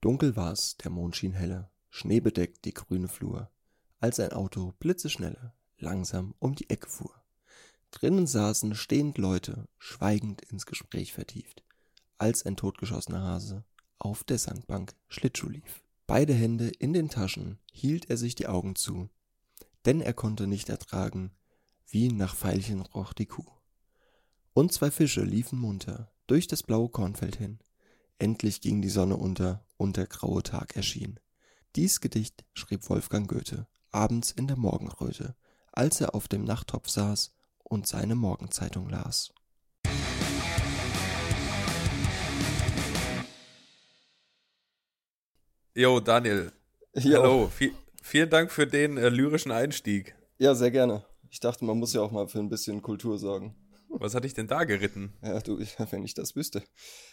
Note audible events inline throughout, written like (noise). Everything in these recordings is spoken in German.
Dunkel war's, der Mond schien helle, schneebedeckt die grüne Flur, als ein Auto blitzeschnelle langsam um die Ecke fuhr. Drinnen saßen stehend Leute, schweigend ins Gespräch vertieft, als ein totgeschossener Hase auf der Sandbank Schlittschuh lief. Beide Hände in den Taschen hielt er sich die Augen zu, denn er konnte nicht ertragen, wie nach Veilchen roch die Kuh. Und zwei Fische liefen munter durch das blaue Kornfeld hin. Endlich ging die Sonne unter und der graue Tag erschien. Dies Gedicht schrieb Wolfgang Goethe abends in der Morgenröte, als er auf dem Nachttopf saß und seine Morgenzeitung las. Jo, Daniel. Jo. Hallo. Vi vielen Dank für den äh, lyrischen Einstieg. Ja, sehr gerne. Ich dachte, man muss ja auch mal für ein bisschen Kultur sorgen. Was hatte ich denn da geritten? Ja, du, (laughs) wenn ich das wüsste.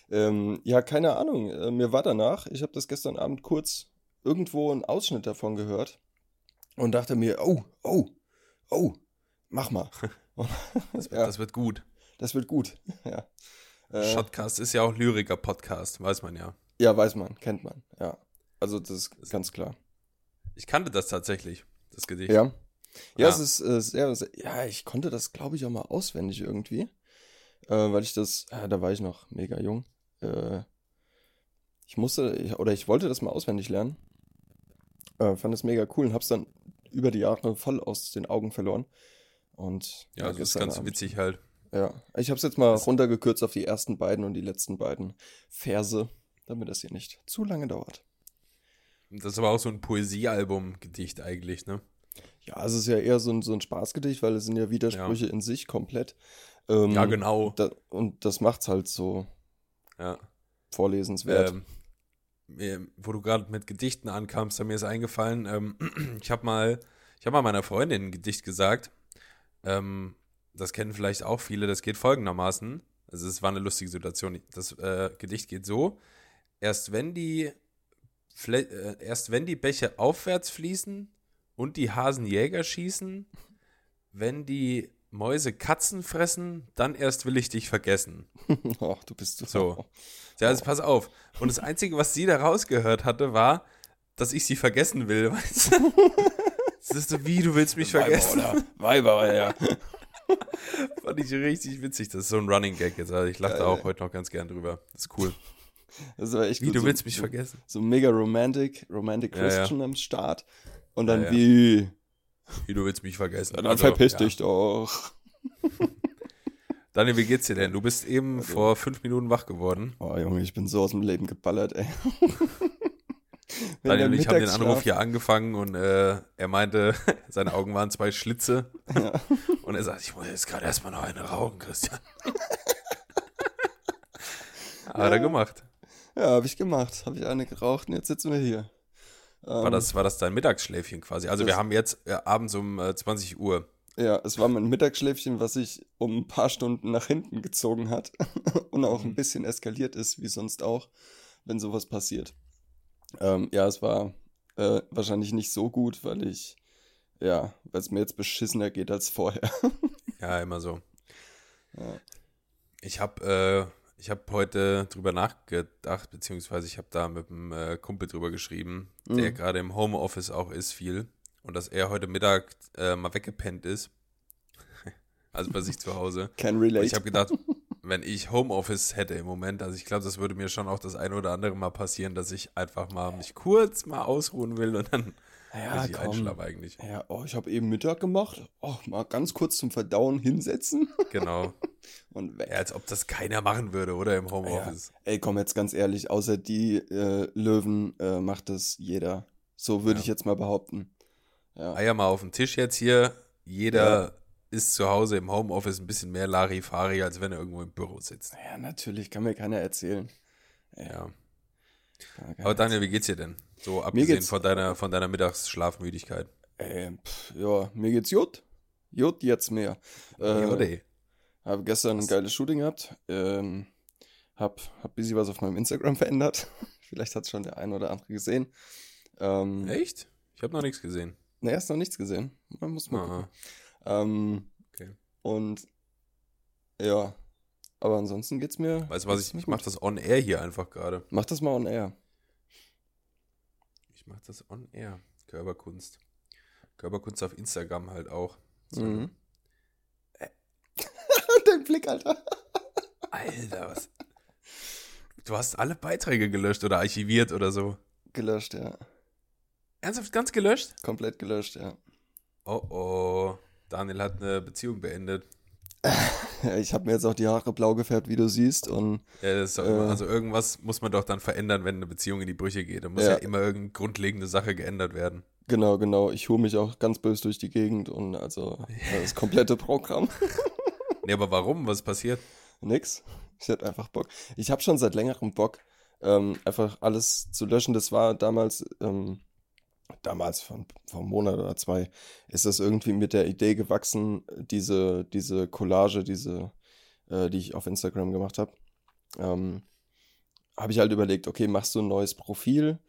Ähm, ja, keine Ahnung. Äh, mir war danach, ich habe das gestern Abend kurz irgendwo einen Ausschnitt davon gehört und dachte mir, oh, oh, oh, mach mal. (laughs) (laughs) Das, ja, das wird gut. das wird gut. Ja. Äh, Shotcast ist ja auch Lyriker-Podcast, weiß man ja. ja, weiß man, kennt man. Ja. Also das ist ganz klar. Ich kannte das tatsächlich, das Gedicht. Ja. Ja, Ja. es ist äh, sehr, sehr, ja, ich konnte das, glaube ich, auch mal auswendig irgendwie. Äh, weil ich das, ja, da war ich noch mega jung. Äh, ich musste, ich, oder ich wollte das mal auswendig lernen. Äh, fand das mega cool und hab's dann über die Jahre voll aus den Augen verloren. Und Ja, also das ist gestern ganz Abend- witzig halt. Ja, ich hab's jetzt mal Das- runtergekürzt auf die ersten beiden und die letzten beiden Verse, damit das hier nicht zu lange dauert. Das ist aber auch so ein Poesiealbum-Gedicht eigentlich, ne? Ja, es ist ja eher so ein, so ein Spaßgedicht, weil es sind ja Widersprüche in sich komplett. Ähm, Ja, genau. Da, und das macht's halt so Ja. vorlesenswert. Ähm, mir- wo du gerade mit Gedichten ankamst, da mir ist eingefallen, ähm, (clears throat) ich habe mal, ich habe mal meiner Freundin ein Gedicht gesagt. Ähm, das kennen vielleicht auch viele. Das geht folgendermaßen. Also es war eine lustige Situation. Das äh, Gedicht geht so: Erst wenn die Flä äh, erst wenn die Bäche aufwärts fließen und die Hasen Jäger schießen, wenn die Mäuse Katzen fressen, dann erst will ich dich vergessen. (laughs) Ach, du bist So. Ja, also pass auf. Und das Einzige, was sie da rausgehört hatte, war, dass ich sie vergessen will. (laughs) Weißt du? Das ist so, wie, du willst mich vergessen? Weiber, oder? Weiber, ja. (laughs) Fand ich richtig witzig. Das ist so ein Running Gag jetzt. Also ich lache da auch heute noch ganz gern drüber. Das ist cool. Das war echt Wie, gut. du so, willst mich so, vergessen? So mega romantic, romantic Ja, ja. Christian am Start. Und dann Ja, ja. wie, Wie, du willst mich vergessen? dann Also, verpiss ja. dich doch. (laughs) Daniel, wie geht's dir denn? Du bist eben Also vor fünf Minuten wach geworden. Oh Junge, ich bin so aus dem Leben geballert, ey. (laughs) Daniel und ich haben den Anruf hier angefangen und äh, er meinte, (laughs) seine Augen waren zwei Schlitze. Ja. Und er sagt, ich muss jetzt gerade erstmal noch eine rauchen, Christian. Hat er gemacht. Ja, habe ich gemacht. Habe ich eine geraucht und jetzt sitzen wir hier. War Ähm, das, war das dein Mittagsschläfchen quasi? Also wir haben jetzt äh, abends um äh, 20 Uhr. Ja, es war mein Mittagsschläfchen, was sich um ein paar Stunden nach hinten gezogen hat (laughs) und auch Mhm. ein bisschen eskaliert ist, wie sonst auch, wenn sowas passiert. Ähm, ja, es war äh, wahrscheinlich nicht so gut, weil ich, ja, weil es mir jetzt beschissener geht als vorher. (laughs) Ja, immer so. Ja. Ich habe äh, ich hab heute drüber nachgedacht, beziehungsweise ich habe da mit einem äh, Kumpel drüber geschrieben, der Mhm. gerade im Homeoffice auch ist viel. Und dass er heute Mittag äh, mal weggepennt ist. (laughs) also bei sich zu Hause. (laughs) Can Und relate. ich habe gedacht, wenn ich Homeoffice hätte im Moment, also ich glaube, das würde mir schon auch das eine oder andere mal passieren, dass ich einfach mal mich kurz mal ausruhen will und dann ja, richtig einschlafe eigentlich. Ja, oh, ich habe eben Mittag gemacht. Oh, mal ganz kurz zum Verdauen hinsetzen (laughs) Genau. und weg. Ja, als ob das keiner machen würde, oder im Homeoffice. Ey, komm jetzt ganz ehrlich, außer die äh, Löwen äh, macht das jeder. So würde Ja. ich jetzt mal behaupten. Ja. Eier mal auf den Tisch jetzt hier. Jeder ist zu Hause im Homeoffice ein bisschen mehr Larifari, als wenn er irgendwo im Büro sitzt. ja, natürlich, kann mir keiner erzählen. Ja. Aber Daniel, wie geht's dir denn? So abgesehen von deiner, von deiner Mittagsschlafmüdigkeit. Äh, pff, ja, mir geht's gut. Gut, jetzt mehr. Äh, Ja, habe gestern ein geiles Shooting gehabt. Ähm, hab, hab busy was auf meinem Instagram (laughs) verändert. Vielleicht hat schon der ein oder andere gesehen. Ähm, Echt? Ich habe noch nichts gesehen. Ne, erst noch nichts gesehen. Man muss mal gucken. Ähm, Okay. Und ja, aber ansonsten geht's mir. weißt du was, ich, ich mache das on air hier einfach gerade. Mach das mal on air. Ich mache das on air. Körperkunst. Körperkunst auf Instagram halt auch. So. Mhm. (laughs) Dein Blick, Alter. Alter, was? Du hast alle Beiträge gelöscht oder archiviert oder so. Gelöscht, ja. Ernsthaft ganz gelöscht? Komplett gelöscht, ja. Oh oh. Daniel hat eine Beziehung beendet. (laughs) (laughs) Ich habe mir jetzt auch die Haare blau gefärbt, wie du siehst. Und Ja, das ist doch Äh. immer, also irgendwas muss man doch dann verändern, wenn eine Beziehung in die Brüche geht. Da muss ja, Ja. immer irgendeine grundlegende Sache geändert werden. genau, genau. Ich hole mich auch ganz böse durch die Gegend und also das komplette Programm. (laughs) Nee, aber warum? Was passiert? Nix. Ich hatte einfach Bock. Ich habe schon seit längerem Bock, ähm, einfach alles zu löschen. Das war damals, ähm, damals von, vor einem Monat oder zwei, ist das irgendwie mit der Idee gewachsen, diese, diese Collage, diese, äh, die ich auf Instagram gemacht habe. Ähm, habe ich halt überlegt, okay, machst du ein neues Profil,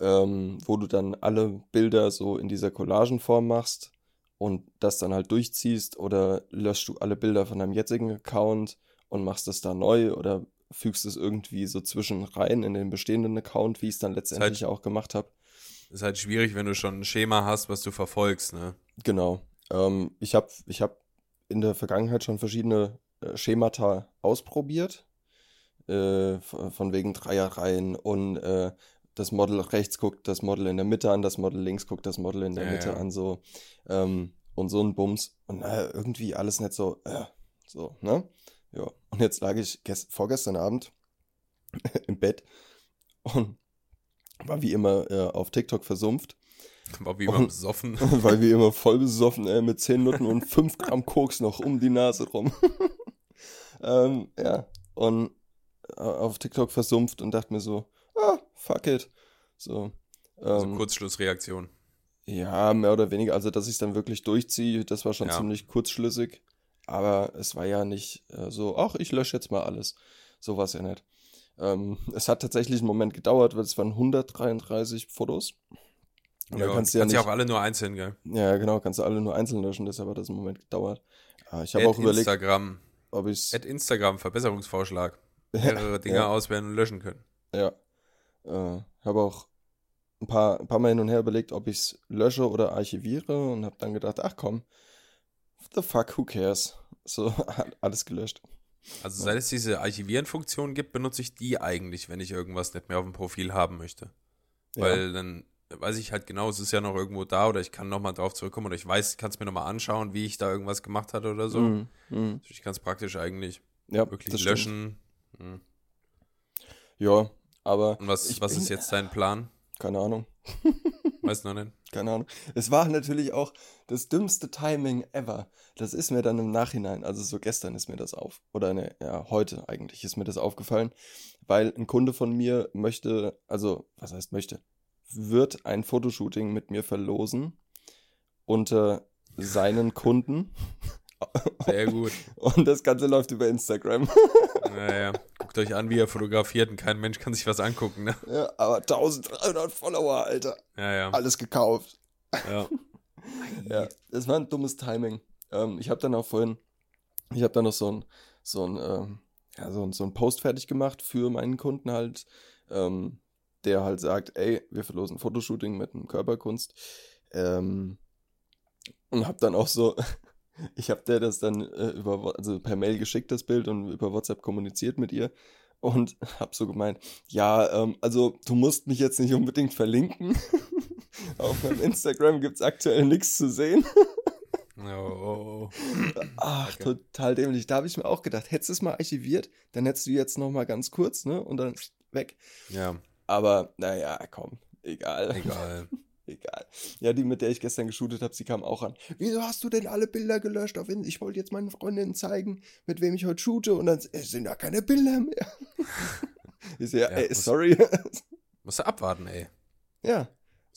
ähm, wo du dann alle Bilder so in dieser Collagenform machst und das dann halt durchziehst oder löschst du alle Bilder von deinem jetzigen Account und machst das da neu oder fügst es irgendwie so zwischen rein in den bestehenden Account, wie ich es dann letztendlich auch gemacht habe. Ist halt schwierig, wenn du schon ein Schema hast, was du verfolgst, ne? Genau. Ähm, ich habe ich hab in der Vergangenheit schon verschiedene äh, Schemata ausprobiert. Äh, von wegen Dreierreihen und äh, das Model rechts guckt das Model in der Mitte an, das Model links guckt das Model in der Ja, Mitte ja. an, so. Ähm, und so ein Bums. Und äh, irgendwie alles nicht so, äh, so, ne? Ja. Und jetzt lag ich gest vorgestern Abend (laughs) im Bett und war wie immer äh, auf TikTok versumpft. War wie beim Soffen. Weil wir immer voll besoffen, ey, mit 10 Nutten und 5 (laughs) Gramm Koks noch um die Nase rum. (laughs) ähm, ja, und äh, auf TikTok versumpft und dachte mir so, ah, fuck it. So, Also ähm, Kurzschlussreaktion. ja, mehr oder weniger. Also, dass ich es dann wirklich durchziehe, das war schon Ja. ziemlich kurzschlüssig. Aber es war ja nicht äh, so, ach, ich lösche jetzt mal alles. So war es ja nicht. Ähm, (laughs) es hat tatsächlich einen Moment gedauert, weil es waren 133 Fotos. Und Ja, dann kannst kannst du ja ja nicht, auch alle nur einzeln, gell? ja, genau, kannst du alle nur einzeln löschen, deshalb hat das einen Moment gedauert. Ah, ich habe auch überlegt, Instagram. ob ich es. Add Instagram, Verbesserungsvorschlag. (laughs) Mehrere Dinge Ja. auswählen und löschen können. Ja. Äh, habe auch ein paar, ein paar Mal hin und her überlegt, ob ich es lösche oder archiviere und habe dann gedacht, ach komm, the fuck, who cares? So, (laughs) alles gelöscht. Also seit es diese Archivieren-Funktion gibt, benutze ich die eigentlich, wenn ich irgendwas nicht mehr auf dem Profil haben möchte. Weil dann weiß ich halt genau, es ist ja noch irgendwo da oder ich kann nochmal drauf zurückkommen oder ich weiß, kann es mir nochmal anschauen, wie ich da irgendwas gemacht hatte oder so. Mm, mm. Natürlich ganz praktisch eigentlich. Ja, Wirklich löschen. Mhm. Ja, aber Und was, Ich was ist jetzt dein Plan? Keine Ahnung. Weiß noch nicht. Keine Ahnung. Es war natürlich auch das dümmste Timing ever. Das ist mir dann im Nachhinein, also so gestern ist mir das auf, oder ne, ja, heute eigentlich ist mir das aufgefallen, weil ein Kunde von mir möchte, also, was heißt möchte, wird ein Fotoshooting mit mir verlosen unter seinen Kunden Sehr gut. und das Ganze läuft über Instagram. Naja, guckt euch an, wie er fotografiert und kein Mensch kann sich was angucken, ne? ja, aber 1300 Follower, Alter. Ja, ja. Alles gekauft. ja. (laughs) Ja, das war ein dummes Timing. Ähm, ich habe dann auch vorhin, ich habe dann noch so ein, so ein, ähm, ja, so ein, so ein Post fertig gemacht für meinen Kunden halt, ähm, der halt sagt, ey, wir verlosen Fotoshooting mit einem Körperkunst. Ähm, und habe dann auch so, ich habe der das dann äh, über, also per Mail geschickt, das Bild, und über WhatsApp kommuniziert mit ihr. Und (laughs) habe so gemeint, ja, ähm, also du musst mich jetzt nicht unbedingt verlinken. (laughs) Auf meinem Instagram gibt es aktuell nichts zu sehen. (laughs) Oh, oh, oh. Ach, Okay. total dämlich. Da habe ich mir auch gedacht, hättest du es mal archiviert, dann hättest du jetzt noch mal ganz kurz, ne? Und dann weg. Ja, Aber naja, komm, egal. egal. Egal. Ja, die, mit der ich gestern geshootet habe, sie kam auch an. Wieso hast du denn alle Bilder gelöscht? Auf In ich wollte jetzt meinen Freundinnen zeigen, mit wem ich heute shoote. Und dann es sind da keine Bilder mehr. (laughs) ich so, ja, ey, muss- sorry. (laughs) Musst du abwarten, ey. ja. Musst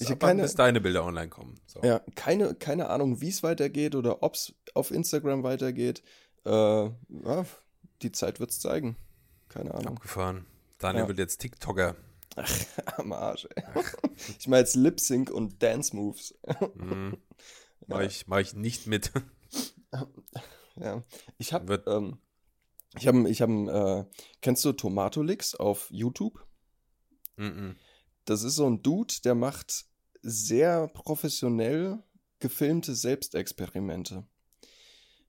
Ich abwarten, keine- bis deine Bilder online kommen. So. Ja, keine, keine Ahnung, wie es weitergeht oder ob es auf Instagram weitergeht. Äh, ja, die Zeit wird es zeigen. Keine Ahnung. Abgefahren. Daniel Ja. wird jetzt TikToker. (laughs) Am Arsch, ey. Ich meine jetzt Lip Sync und Dance Moves. Mhm. (laughs) Mach, ich, mach ich nicht mit. (laughs) Ja. Ich habe, ähm, ich habe, ich habe, äh, kennst du Tomatolix auf YouTube? Mhm. das ist so ein Dude, der macht sehr professionell gefilmte Selbstexperimente.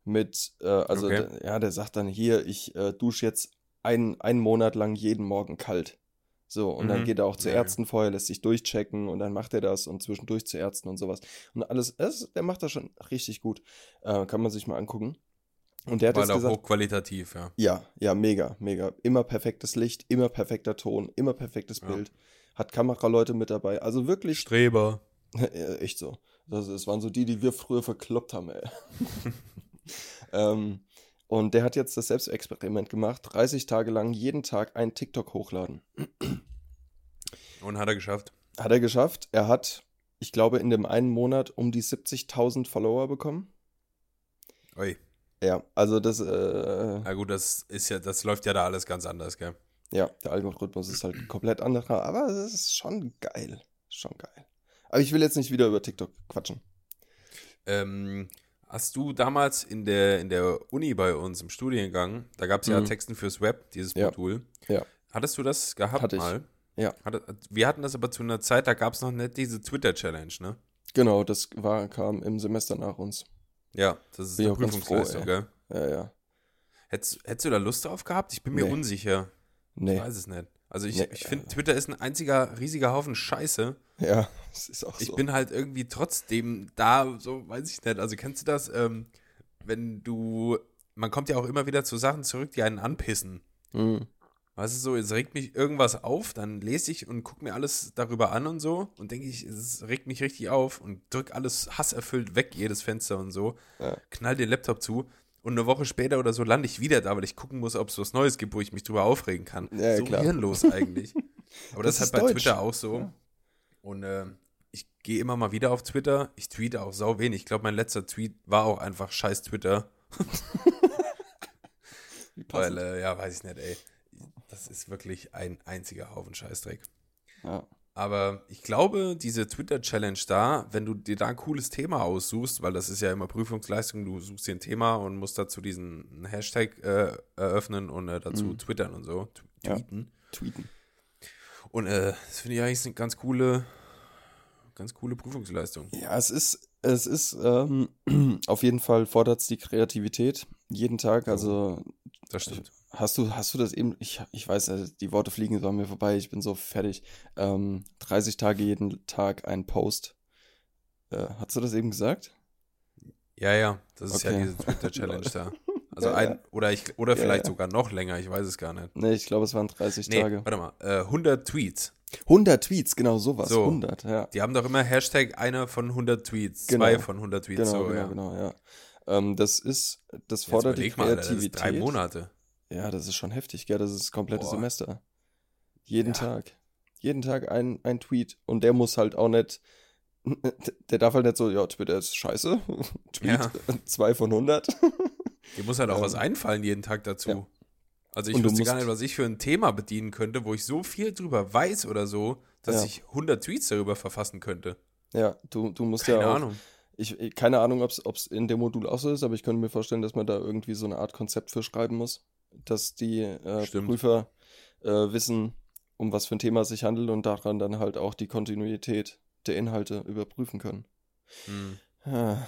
Mit, äh, also, Okay. ja, der sagt dann hier, ich äh, dusche jetzt ein, einen Monat lang jeden Morgen kalt. So, und dann Mhm. geht er auch zu. Ärzten vorher, lässt sich durchchecken und dann macht er das und zwischendurch zu Ärzten und sowas. Und alles, das, der macht das schon richtig gut. Äh, kann man sich mal angucken. Und der hat Weil auch gesagt, hochqualitativ, ja. ja, ja, mega, mega. Immer perfektes Licht, immer perfekter Ton, immer perfektes Ja. Bild. Hat Kameraleute mit dabei. Also wirklich Streber. (laughs) echt so. Das, das waren so die, die wir früher verkloppt haben, ey. (laughs) (laughs) ähm, und der hat jetzt das Selbstexperiment gemacht, 30 Tage lang jeden Tag einen TikTok hochladen. Und hat er geschafft. Hat er geschafft. Er hat, ich glaube, in dem einen Monat um die 70.000 Follower bekommen. Ui. Ja, also das, äh, Na gut, das ist ja, das läuft ja da alles ganz anders, gell? ja, der Algorithmus ist halt komplett anderer, aber es ist schon geil. Schon geil. Aber ich will jetzt nicht wieder über TikTok quatschen. Ähm, hast du damals in der, in der Uni bei uns im Studiengang, da gab es ja Mhm. Texten fürs Web, dieses Ja. Modul. Ja. Hattest du das gehabt Hatte ich. mal? Ja. Hatte, wir hatten das aber zu einer Zeit, da gab es noch nicht diese Twitter-Challenge, ne? Genau, das war, kam im Semester nach uns. Ja, das ist Bin ich eine froh, Prüfungsleistung, gell? Ja, ja. Hättest, hättest du da Lust drauf gehabt? Ich bin mir Nee. unsicher. Ich Nee. weiß es nicht. Also ich, Nee, ich finde, Twitter ist ein einziger riesiger Haufen Scheiße. Ja, (laughs) es ist auch Ich so. bin halt irgendwie trotzdem da, so weiß ich nicht. Also kennst du das, ähm, wenn du, man kommt ja auch immer wieder zu Sachen zurück, die einen anpissen. Mhm. Weißt du so, es regt mich irgendwas auf, dann lese ich und gucke mir alles darüber an und so und denke ich, es regt mich richtig auf und drück alles hasserfüllt weg, jedes Fenster und so, Ja. knall den Laptop zu und eine Woche später oder so lande ich wieder da, weil ich gucken muss, ob es was Neues gibt, wo ich mich drüber aufregen kann. Ja, so klar. hirnlos eigentlich. (laughs) Aber das, Das ist halt bei deutsch. Twitter auch so. Ja. Und äh, ich gehe immer mal wieder auf Twitter. Ich tweete auch sau wenig. Ich glaube, mein letzter Tweet war auch einfach scheiß Twitter. (laughs) Weil, äh, ja, weiß ich nicht, ey. Das ist wirklich ein einziger Haufen Scheißdreck. ja. Aber ich glaube, diese Twitter-Challenge da, wenn du dir da ein cooles Thema aussuchst, weil das ist ja immer Prüfungsleistung, du suchst dir ein Thema und musst dazu diesen Hashtag äh, eröffnen und äh, dazu Mhm. twittern und so, t- Ja. tweeten. Tweeten. Und äh, das finde ich eigentlich eine ganz coole, ganz coole Prüfungsleistung. Ja, es ist, es ist, ähm, (clears throat) auf jeden Fall fordert es die Kreativität jeden Tag. Also Das stimmt. Hast du, hast du das eben, ich, ich weiß, äh, die Worte fliegen so an mir vorbei, ich bin so fertig. Ähm, 30 Tage jeden Tag ein Post. Äh, hast du das eben gesagt? Ja, ja, das ist ja Okay. diese Twitter-Challenge da. (laughs) Also Ja, ein, ja. oder ich, oder Ja, vielleicht ja. sogar noch länger, ich weiß es gar nicht. Nee, ich glaube, es waren 30 Nee, Tage. warte mal, äh, 100 Tweets. 100 Tweets, genau sowas. So. 100, ja. Die haben doch immer Hashtag einer von 100 Tweets, Genau. zwei von 100 Tweets, Genau, so, genau, ja. genau, ja. Ähm, das ist, das fordert die überleg mal, Alter, das ist Kreativität. drei Monate. Ja, das ist schon heftig, gell? Das ist das komplette Boah. Semester. Jeden Ja. Tag. Jeden Tag ein, ein Tweet. Und der muss halt auch nicht, (laughs) der darf halt nicht so, ja, Twitter ist scheiße. (laughs) Tweet, Ja. (laughs) zwei von 100. Dir muss halt auch Ähm, was einfallen jeden Tag dazu. ja. Also ich Und wüsste gar nicht, was ich für ein Thema bedienen könnte, wo ich so viel drüber weiß oder so, dass Ja. ich 100 Tweets darüber verfassen könnte. ja, du, du musst Keine ja auch, Ahnung. Ich, ich- keine Ahnung, ob es in dem Modul auch so ist, aber ich könnte mir vorstellen, dass man da irgendwie so eine Art Konzept für schreiben muss, dass die äh. Prüfer äh, wissen, um was für ein Thema es sich handelt und daran dann halt auch die Kontinuität der Inhalte überprüfen können. Hm. Ah.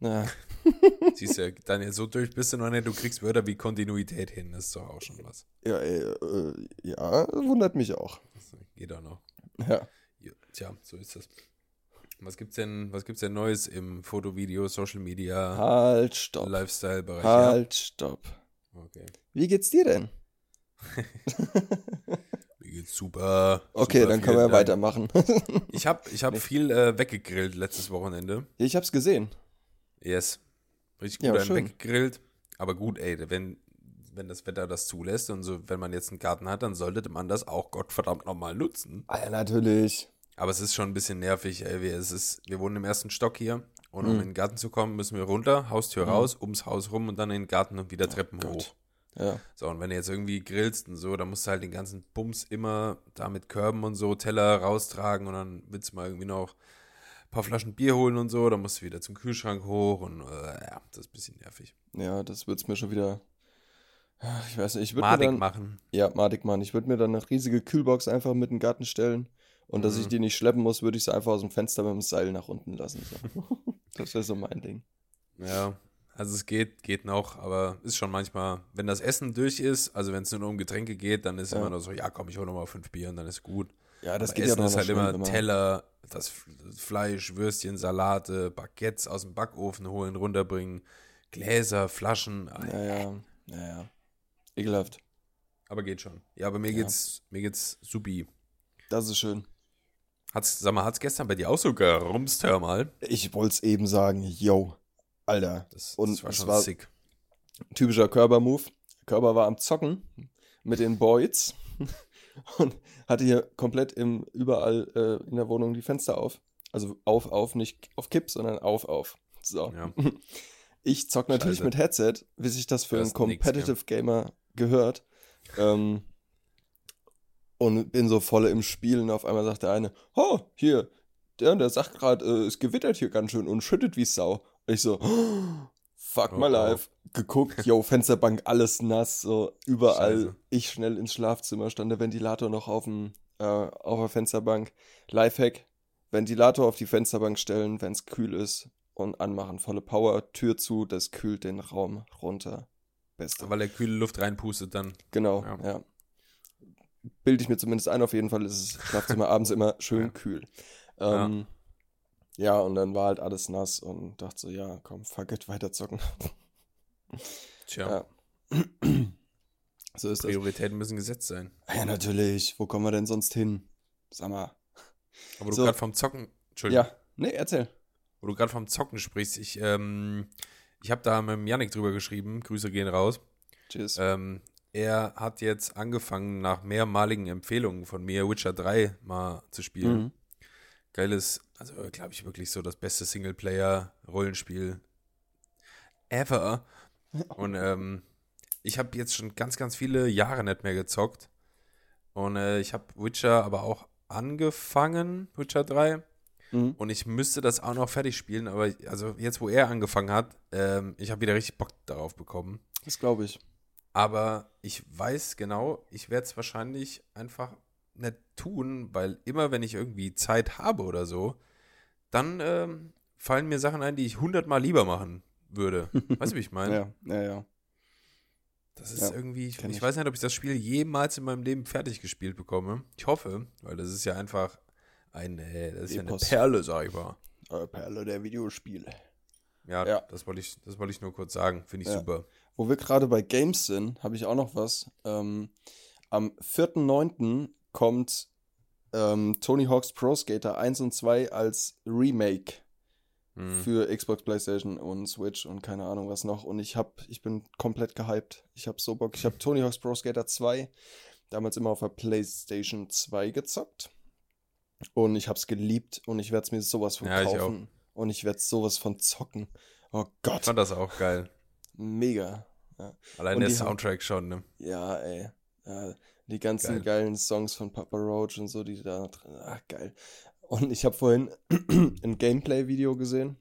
Ja, (laughs) Siehst du, Daniel, so durch bist du noch nicht, du kriegst Wörter wie Kontinuität hin, das ist doch auch schon was. ja, äh, äh, ja, wundert mich auch. Das geht auch noch. Ja. Ja, tja, so ist das. Was gibt's denn, was gibt's denn Neues im Foto, Video, Social Media, Halt, stopp. Lifestyle-Bereich? Halt, stopp. Ja? Okay. Wie geht's dir denn? (laughs) Mir geht's super. Okay, super, dann können wir Dank. weitermachen. (laughs) Ich habe ich hab Nee. viel äh, weggegrillt letztes Wochenende. ich hab's gesehen. Yes. Richtig Ja, gut einen schön. weggegrillt. Aber gut, ey, wenn, wenn das Wetter das zulässt und so, wenn man jetzt einen Garten hat, dann sollte man das auch Gottverdammt nochmal nutzen. Ah, ja, natürlich. Aber es ist schon ein bisschen nervig, ey. Wir, es ist, wir wohnen im ersten Stock hier und um Mhm. in den Garten zu kommen, müssen wir runter, Haustür Mhm. raus, ums Haus rum und dann in den Garten und wieder Treppen Gott. hoch. Ja. So, und wenn du jetzt irgendwie grillst und so, dann musst du halt den ganzen Bums immer da mit Körben und so Teller raustragen und dann willst du mal irgendwie noch ein paar Flaschen Bier holen und so, dann musst du wieder zum Kühlschrank hoch und äh, ja, das ist ein bisschen nervig. Ja, das wird's mir schon wieder. Ich weiß nicht, ich würde mir Madig dann. machen. Ja, madig machen. Ich würde mir dann eine riesige Kühlbox einfach mit in den Garten stellen. Und dass Mhm. ich die nicht schleppen muss, würde ich sie einfach aus dem Fenster mit dem Seil nach unten lassen. So. (laughs) das wäre so mein Ding. Ja, also es geht, geht noch, aber ist schon manchmal, wenn das Essen durch ist, also wenn es nur um Getränke geht, dann ist Ja. immer nur so, ja komm, ich hole nochmal fünf Bier und dann ist gut. Ja, das aber geht Essen ja noch ist halt immer Teller, das Fleisch, Würstchen, Salate, Baguettes aus dem Backofen holen, runterbringen, Gläser, Flaschen, ah, Ja, ja, ja, ja. Ekelhaft. aber geht schon. Ja, aber mir Ja. geht's, mir geht's supi. Das ist schön. Hat's, sag mal, hat's gestern bei dir auch so gerumst, hör mal? Ich wollte es eben sagen, yo, Alter. Das, Und das war es schon war- sick. Typischer Körper-Move. Körper war am Zocken mit den Boys (laughs) und hatte hier komplett im, überall äh, in der Wohnung die Fenster auf. Also auf, auf, nicht auf Kipp, sondern auf, auf. So. Ja. (laughs) Ich zock natürlich Scheiße. mit Headset, wie sich das für einen Hörst nix, Competitive Gamer gehört. Ähm, und bin so voll im Spiel und auf einmal sagt der eine, oh, hier, der, der sagt gerade, äh, es gewittert hier ganz schön und schüttet wie Sau. Und ich so, oh, fuck Oh, my oh. life. Geguckt, yo, (laughs) Fensterbank, alles nass, so überall. Scheiße. Ich schnell ins Schlafzimmer, stand der Ventilator noch auf, dem, äh, auf der Fensterbank. Lifehack, Ventilator auf die Fensterbank stellen, wenn es kühl ist und anmachen. Volle Power, Tür zu, das kühlt den Raum runter. Beste. Weil er kühle Luft reinpustet dann. Genau, Ja. ja. Bilde ich mir zumindest ein, auf jeden Fall ist das Schlafzimmer (laughs) abends immer schön Ja. kühl. Ähm, ja. und dann war halt alles nass und dachte so, ja, komm, fuck it, weiter zocken. (laughs) Tja, Ja. (clears throat) so ist das. Prioritäten müssen gesetzt sein. Ja, natürlich. Wo kommen wir denn sonst hin? Sag mal. Aber du So. gerade vom Zocken, Entschuldigung, Ja, nee, erzähl. wo du gerade vom Zocken sprichst, ich, ähm, ich habe da mit dem Yannick drüber geschrieben, Grüße gehen raus. Tschüss. Ähm, er hat jetzt angefangen, nach mehrmaligen Empfehlungen von mir Witcher 3 mal zu spielen. Mhm. Geiles, also glaube ich wirklich so das beste Singleplayer-Rollenspiel ever. (laughs) Und ähm, ich habe jetzt schon ganz, ganz viele Jahre nicht mehr gezockt. Und äh, ich habe Witcher aber auch angefangen, Witcher 3. Mhm. Und ich müsste das auch noch fertig spielen, aber also jetzt, wo er angefangen hat, ähm, ich habe wieder richtig Bock darauf bekommen. Das glaube ich. Aber ich weiß genau, ich werde es wahrscheinlich einfach nicht tun, weil immer, wenn ich irgendwie Zeit habe oder so, dann ähm, fallen mir Sachen ein, die ich hundertmal lieber machen würde. (laughs) Weißt du, wie ich meine? Ja, ja, ja. Das ist Ja, irgendwie, ich, ich weiß nicht, ob ich das Spiel jemals in meinem Leben fertig gespielt bekomme. Ich hoffe, weil das ist ja einfach ein, äh, das ist ja eine. Perle, sag ich mal. Eure Perle der Videospiele. Ja, Ja. das wollte ich, das wollte ich nur kurz sagen. Finde ich Ja. super. Wo wir gerade bei Games sind, habe ich auch noch was. Ähm, am 4.9. kommt ähm, Tony Hawk's Pro Skater 1 und 2 als Remake Hm. für Xbox, PlayStation und Switch und keine Ahnung was noch. Und ich hab, ich bin komplett gehypt. Ich habe so Bock. Ich habe Tony Hawk's Pro Skater 2 damals immer auf der PlayStation 2 gezockt. Und ich habe es geliebt und ich werde es mir sowas von Ja, ich kaufen. Und ich werde sowas von zocken. Oh Ich Gott, fand das auch geil. Mega. Allein Und der haben- Soundtrack schon, ne? Ja, ey. Ja, die ganzen Geil. geilen Songs von Papa Roach und so, die da drin. Ach, geil. Und ich habe vorhin (clears throat) ein Gameplay-Video gesehen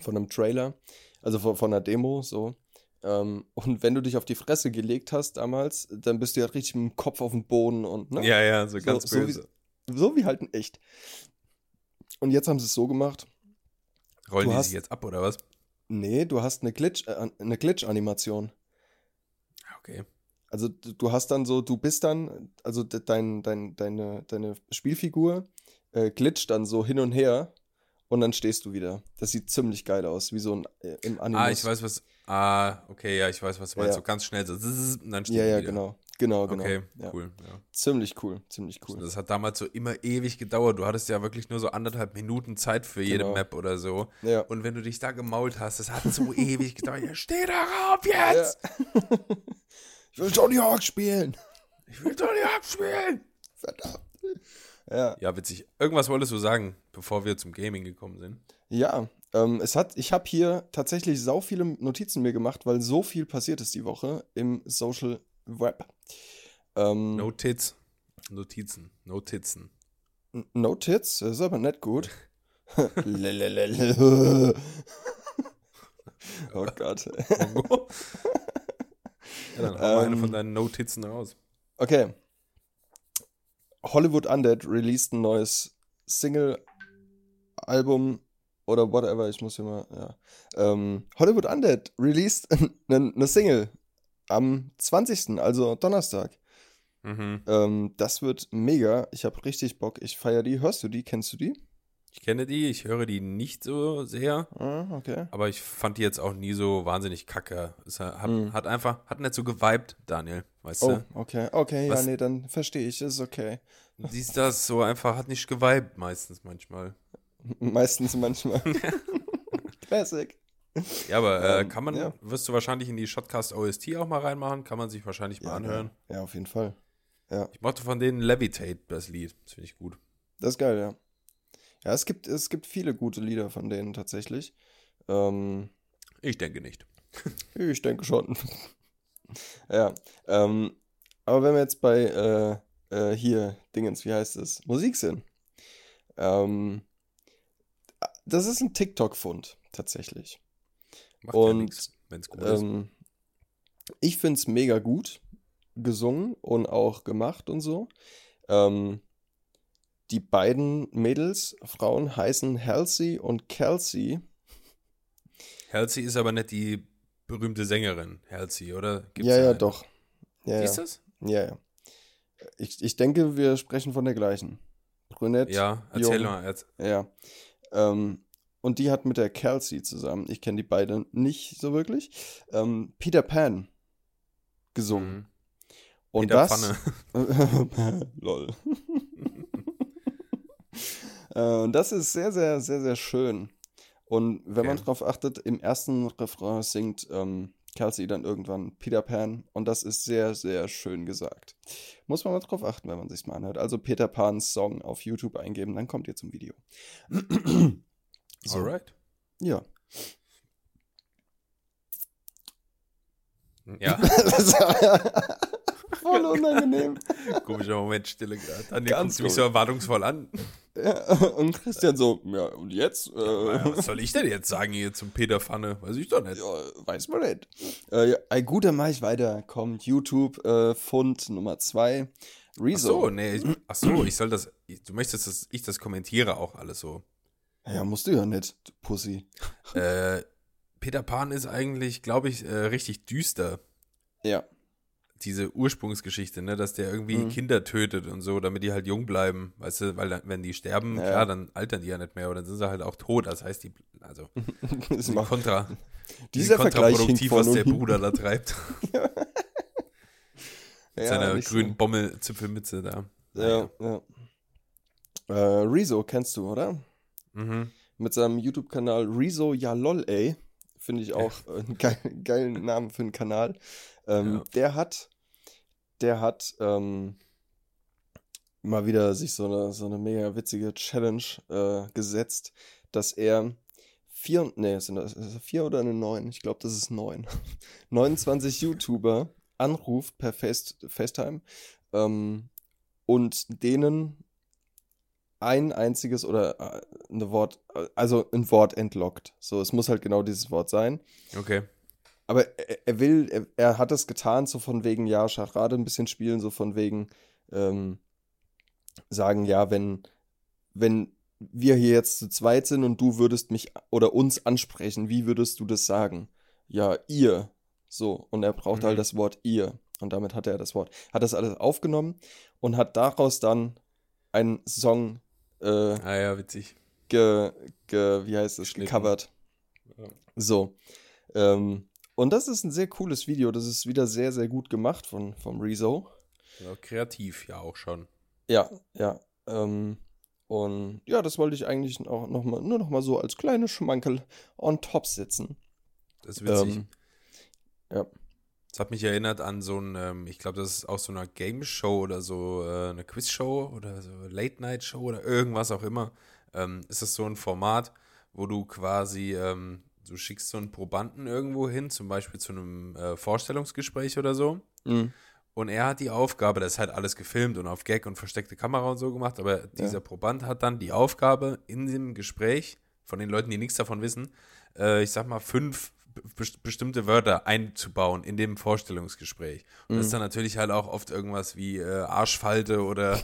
von einem Trailer, also von, von einer Demo, so. Ähm, und wenn du dich auf die Fresse gelegt hast damals, dann bist du ja richtig mit dem Kopf auf dem Boden und, ne? Ja, ja, so ganz so, böse. wie, so wie halt in echt. Und jetzt haben sie es so gemacht, Rollen die hast- sich jetzt ab, oder was? Nee, du hast eine Glitch, äh, eine Glitch-Animation. Ja, Okay. Also du hast dann so, du bist dann, also de- dein, dein, deine, deine Spielfigur äh, glitscht dann so hin und her und dann stehst du wieder. Das sieht ziemlich geil aus, wie so ein äh, im Anime. Ah, ich weiß, was. Ah, okay, ja, ich weiß, was du meinst. ja. So ganz schnell so. zzz, dann steht Ja, ja, wieder. genau. Genau, genau. Okay, ja. cool. Ja. Ziemlich cool, ziemlich cool. Das hat damals so immer ewig gedauert. Du hattest ja wirklich nur so anderthalb Minuten Zeit für jede Genau. Map oder so. Ja. Und wenn du dich da gemault hast, das hat so (laughs) ewig gedauert. Ja, steh da rauf jetzt! (laughs) ich will Tony Hawk spielen. Ich will Tony Hawk spielen! Verdammt. Ja. Ja, witzig. Irgendwas wolltest du sagen, bevor wir zum Gaming gekommen sind? Ja, ähm, es hat, ich habe hier tatsächlich sau viele Notizen mir gemacht, weil so viel passiert ist die Woche im Social Web. Ähm, No Tits. Notizen. Notizen. N- No Tits, das ist aber nicht gut. (laughs) (laughs) Oh Gott. Ja, dann hau mal eine Ähm. von deinen Notizen raus. Okay. Hollywood Undead released ein neues Single-Album oder whatever, ich muss hier mal, ja. Ähm, Hollywood Undead released (laughs) eine ne Single am 20., also Donnerstag. Mhm. Ähm, das wird mega. Ich habe richtig Bock. Ich feiere die. Hörst du die? Kennst du die? Ich kenne die, ich höre die nicht so sehr, Ah, okay. aber ich fand die jetzt auch nie so wahnsinnig kacke. Es hat, Mhm. hat einfach, hat nicht so geweibt, Daniel, weißt Oh, du? okay. Okay, ja, Was- nee, dann verstehe ich. Ist okay. Du siehst das so einfach, hat nicht geweibt meistens manchmal. (laughs) Meistens manchmal. (laughs) Classic. Ja, aber äh, Ähm, kann man, ja. wirst du wahrscheinlich in die Shotcast OST auch mal reinmachen, kann man sich wahrscheinlich mal Ja, anhören. Ja, ja, auf jeden Fall. Ich mochte von denen Levitate, das Lied, das finde ich gut. Das ist geil, ja. Ja, es gibt, es gibt viele gute Lieder von denen tatsächlich. Ähm, Ich denke nicht. (laughs) ich denke schon. (laughs) ja. Ähm, aber wenn wir jetzt bei äh, äh, hier, Dingens, wie heißt es? Musik sind. Ähm, das ist ein TikTok-Fund, tatsächlich. Macht ja Und, nichts, wenn es gut ist. Ähm, ich finde es mega gut gesungen und auch gemacht und so. Ähm, die beiden Mädels, Frauen, heißen Halsey und Kelsey. Halsey ist aber nicht die berühmte Sängerin, Halsey, oder? Gibt's ja, ja, eine? doch. Ja, Ist ja. das? ja, ja. Ich, ich denke, wir sprechen von der gleichen. Brünett. Ja, erzähl jung. mal. Erz Ja. Ähm, und die hat mit der Kelsey zusammen, ich kenne die beiden nicht so wirklich, ähm, Peter Pan gesungen. Mhm. Und Peter das. (laughs) Lol. (laughs) Äh, Und das ist sehr, sehr, sehr, sehr schön. Und wenn man Okay. drauf achtet, im ersten Refrain singt ähm, Kelsey dann irgendwann Peter Pan und das ist sehr, sehr schön gesagt. Muss man mal drauf achten, wenn man sich's mal anhört. Also Peter Pans Song auf YouTube eingeben, dann kommt ihr zum Video. So. Alright. Ja. Ja, (laughs) Voll (laughs) unangenehm. komischer Moment, Stille gerade. Daniel Ganz guckt mich so erwartungsvoll an. Ja, und Christian so, ja, und jetzt? Äh, Ja, was soll ich denn jetzt (laughs) sagen hier zum Peter Pfanne? Weiß ich doch nicht. Ja, weiß man nicht. Äh, ja, gut, dann mach ich weiter. Kommt YouTube, äh, Fund Nummer 2. Ach Rezo. so, nee, ich, ach so, ich soll das, du möchtest, dass ich das kommentiere auch alles so. Ja, musst du ja nicht, Pussy. (laughs) Äh, Peter Pan ist eigentlich, glaube ich, äh, richtig düster. Ja. Diese Ursprungsgeschichte, ne, dass der irgendwie Mhm. Kinder tötet und so, damit die halt jung bleiben, weißt du, weil dann, wenn die sterben, Ja. klar, dann altern die ja nicht mehr, aber dann sind sie halt auch tot. Das heißt, die, also, (laughs) Das die kontra, (laughs) die dieser hinkt kontraproduktiv, was der. Bruder da treibt. Mit Ja, seiner nicht so. grünen Bommelzipfelmütze da. Ja, ja. Äh, Rezo kennst du, oder? Mhm. Mit seinem YouTube-Kanal Rezo Ja lol, ey. Finde ich auch einen geil, geilen Namen für einen Kanal. Ähm, Ja. Der hat, der hat ähm, mal wieder sich so eine, so eine mega witzige Challenge äh, gesetzt, dass er vier, nee, sind das vier oder eine neun? Ich glaube, das ist neun. (laughs) 29 YouTuber anruft per Face, FaceTime ähm, und denen ein einziges oder äh, eine Wort, also ein Wort entlockt. So, es muss halt genau dieses Wort sein. Okay. Aber er, er will, er, er hat es getan, so von wegen, ja, Schachrade ein bisschen spielen, so von wegen, ähm, sagen, ja, wenn, wenn wir hier jetzt zu zweit sind und du würdest mich oder uns ansprechen, wie würdest du das sagen? Ja, ihr. So, und er braucht Mhm. halt das Wort ihr. Und damit hat er das Wort. Hat das alles aufgenommen und hat daraus dann einen Song äh, Ah ja, witzig. ge, ge, wie heißt es, gecovert. Ja. So. Ähm, und das ist ein sehr cooles Video. Das ist wieder sehr, sehr gut gemacht von, vom Rezo. Ja, kreativ ja auch schon. Ja, ja. Ähm, und ja, das wollte ich eigentlich auch noch mal, nur noch mal so als kleine Schmankel on top setzen. Das ist witzig. Ähm, ja. Das hat mich erinnert an so ein, ähm, ich glaube, das ist auch so eine Game-Show oder so äh, eine Quiz-Show oder so Late-Night-Show oder irgendwas auch immer. Ähm, ist das so ein Format, wo du quasi, ähm, du schickst so einen Probanden irgendwo hin, zum Beispiel zu einem äh, Vorstellungsgespräch oder so. Mhm. Und er hat die Aufgabe, das ist halt alles gefilmt und auf Gag und versteckte Kamera und so gemacht, aber dieser Proband hat dann die Aufgabe, in dem Gespräch von den Leuten, die nichts davon wissen, äh, ich sag mal, fünf bestimmte Wörter einzubauen in dem Vorstellungsgespräch. Und das ist Mhm. dann natürlich halt auch oft irgendwas wie äh, Arschfalte oder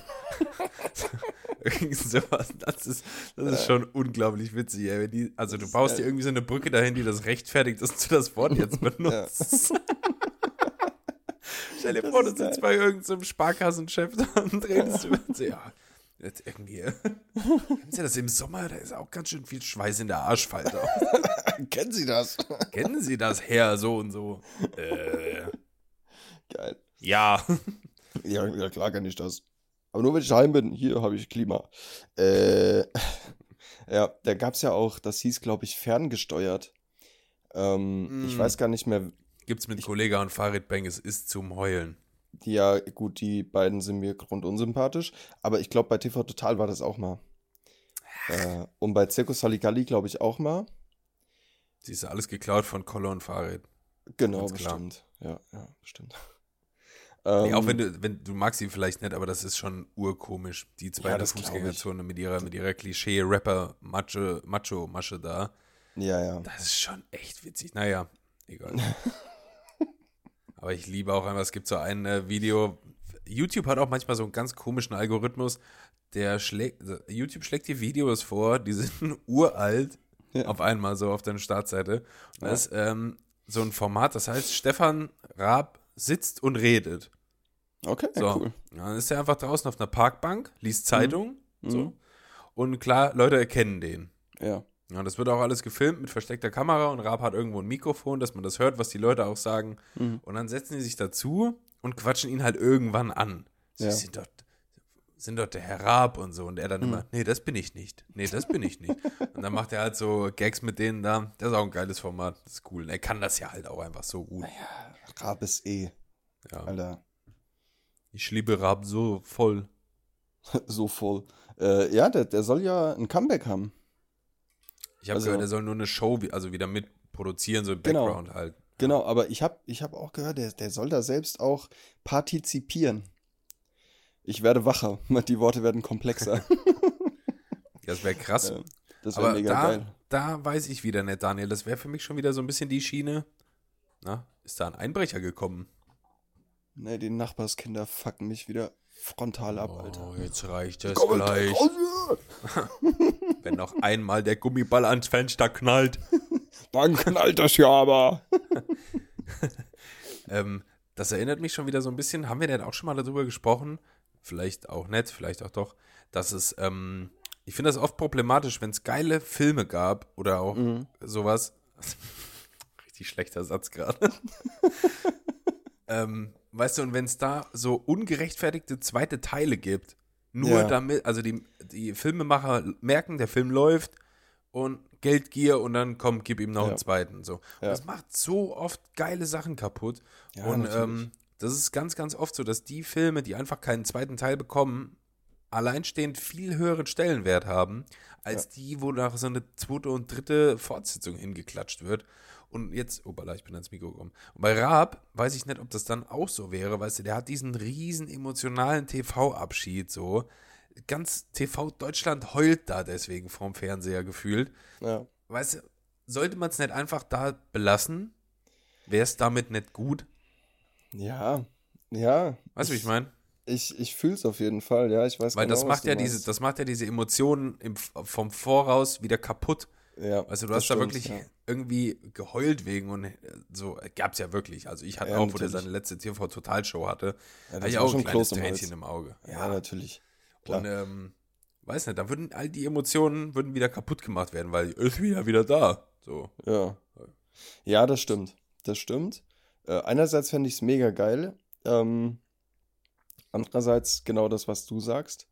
(laughs) irgend sowas. Das ist, das ist schon unglaublich witzig, ey. Die, also du baust dir irgendwie so eine Brücke dahin, die das rechtfertigt, dass du das Wort jetzt (laughs) benutzt. (laughs) Stell dir Das vor, du sitzt bei irgendeinem Sparkassenchef und redest über ja, jetzt irgendwie. Kennen Sie das im Sommer? Da ist auch ganz schön viel Schweiß in der Arschfalte. (laughs) Kennen Sie das? (laughs) Kennen Sie das, Herr, so und so? Äh, Geil. ja. (laughs) Ja, ja, klar kann ich das. Aber nur wenn ich daheim bin, hier habe ich Klima. Äh, ja, da gab es ja auch, das hieß, glaube ich, ferngesteuert. Ähm, Ich Mm. weiß gar nicht mehr, Gibt's mit Kollega und Farid Bang, es ist zum Heulen. ja, gut, die beiden sind mir grundunsympathisch, aber ich glaube, bei TV Total war das auch mal. Äh, und bei Circus Saligalli, glaube ich, auch mal. Sie ist alles geklaut von Kolle und Farid. Genau, bestimmt. Ja, ja, bestimmt. Nee, auch Ähm, wenn du, wenn du magst sie vielleicht nicht, aber das ist schon urkomisch. Die zwei Ja. Fußgängerzone mit ihrer, mit ihrer Klischee-Rapper-Macho, Macho-Masche da. Ja, ja. Das ist schon echt witzig. Naja, egal. (laughs) aber ich liebe auch einfach, es gibt so ein äh, Video. YouTube hat auch manchmal so einen ganz komischen Algorithmus, der schlägt, YouTube schlägt dir Videos vor, die sind (laughs) uralt, Ja. auf einmal so auf deiner Startseite. Und Ja. das ist ähm, so ein Format, das heißt, Stefan Raab sitzt und redet. Okay, So. cool. Dann ist er einfach draußen auf einer Parkbank, liest Zeitung. Mhm. So. Und klar, Leute erkennen den. Ja. Ja, das wird auch alles gefilmt mit versteckter Kamera und Raab hat irgendwo ein Mikrofon, dass man das hört, was die Leute auch sagen. Mhm. Und dann setzen die sich dazu und quatschen ihn halt irgendwann an. Sie Ja. sind dort sind dort der Herr Raab und so. Und er dann Mhm. immer, nee, das bin ich nicht. Nee, das bin ich nicht. (laughs) und dann macht er halt so Gags mit denen da. Das ist auch ein geiles Format. Das ist cool. Und er kann das ja halt auch einfach so gut. Raab ist eh, Ja. Alter, Ich liebe Raab so voll. (laughs) so voll. Äh, ja, der, der soll ja ein Comeback haben. Ich habe Also- gehört, er soll nur eine Show, also wieder mitproduzieren, so im Genau. Background halt. Genau, aber ich habe ich hab auch gehört, der, der soll da selbst auch partizipieren. Ich werde wacher, (laughs) die Worte werden komplexer. (laughs) Das wäre krass. Ja, das wäre mega da, geil. da weiß ich wieder nicht, Daniel. Das wäre für mich schon wieder so ein bisschen die Schiene. Na, ist da ein Einbrecher gekommen? Nee, die Nachbarskinder fucken mich wieder frontal ab, Alter. Oh, jetzt reicht es Komm, gleich. (laughs) Wenn noch einmal der Gummiball ans Fenster knallt. Dann knallt das ja aber. Ähm, das erinnert mich schon wieder so ein bisschen. Haben wir denn auch schon mal darüber gesprochen? Vielleicht auch nicht, vielleicht auch doch. Dass es, ähm, ich finde das oft problematisch, wenn es geile Filme gab oder auch Mhm. sowas. (laughs) Richtig schlechter Satz gerade. (laughs) ähm, weißt du, und wenn es da so ungerechtfertigte zweite Teile gibt, nur Ja. damit, also die, die Filmemacher merken, der Film läuft und Geldgier und dann komm, gib ihm noch Ja. einen zweiten. So. Ja. Das macht so oft geile Sachen kaputt. Ja, und ähm, das ist ganz, ganz oft so, dass die Filme, die einfach keinen zweiten Teil bekommen, alleinstehend viel höheren Stellenwert haben, als die, wo nach so eine zweite und dritte Fortsetzung hingeklatscht wird. Und jetzt, Balla, ich bin ans Mikro gekommen. Und bei Raab weiß ich nicht, ob das dann auch so wäre, weißt du, der hat diesen riesen emotionalen TV-Abschied so. Ganz TV Deutschland heult da deswegen vorm Fernseher gefühlt. Ja. Weißt du, sollte man es nicht einfach da belassen? Wäre es damit nicht gut? Ja. Ja. Weißt du, wie ich meine? Ich, ich fühle es auf jeden Fall, ja. Ich weiß Weil genau, das macht ja meinst. diese, das macht ja diese Emotionen im, vom Voraus wieder kaputt. Ja, Weißt du, hast da stimmt, wirklich ja. irgendwie geheult wegen und äh, so gab's ja wirklich. Also ich hatte Ja, auch, wo der natürlich. seine letzte TV-Totalshow hatte, Ja, hatte ich auch ein kleines Kloß im. Tränchen im Auge. Ja, natürlich. Klar. Und ähm, weiß nicht, da würden all die Emotionen würden wieder kaputt gemacht werden, weil ist wieder wieder da. So. Ja. Ja, das stimmt. Das stimmt. Äh, einerseits fände ich es mega geil. Ähm, andererseits genau das, was du sagst.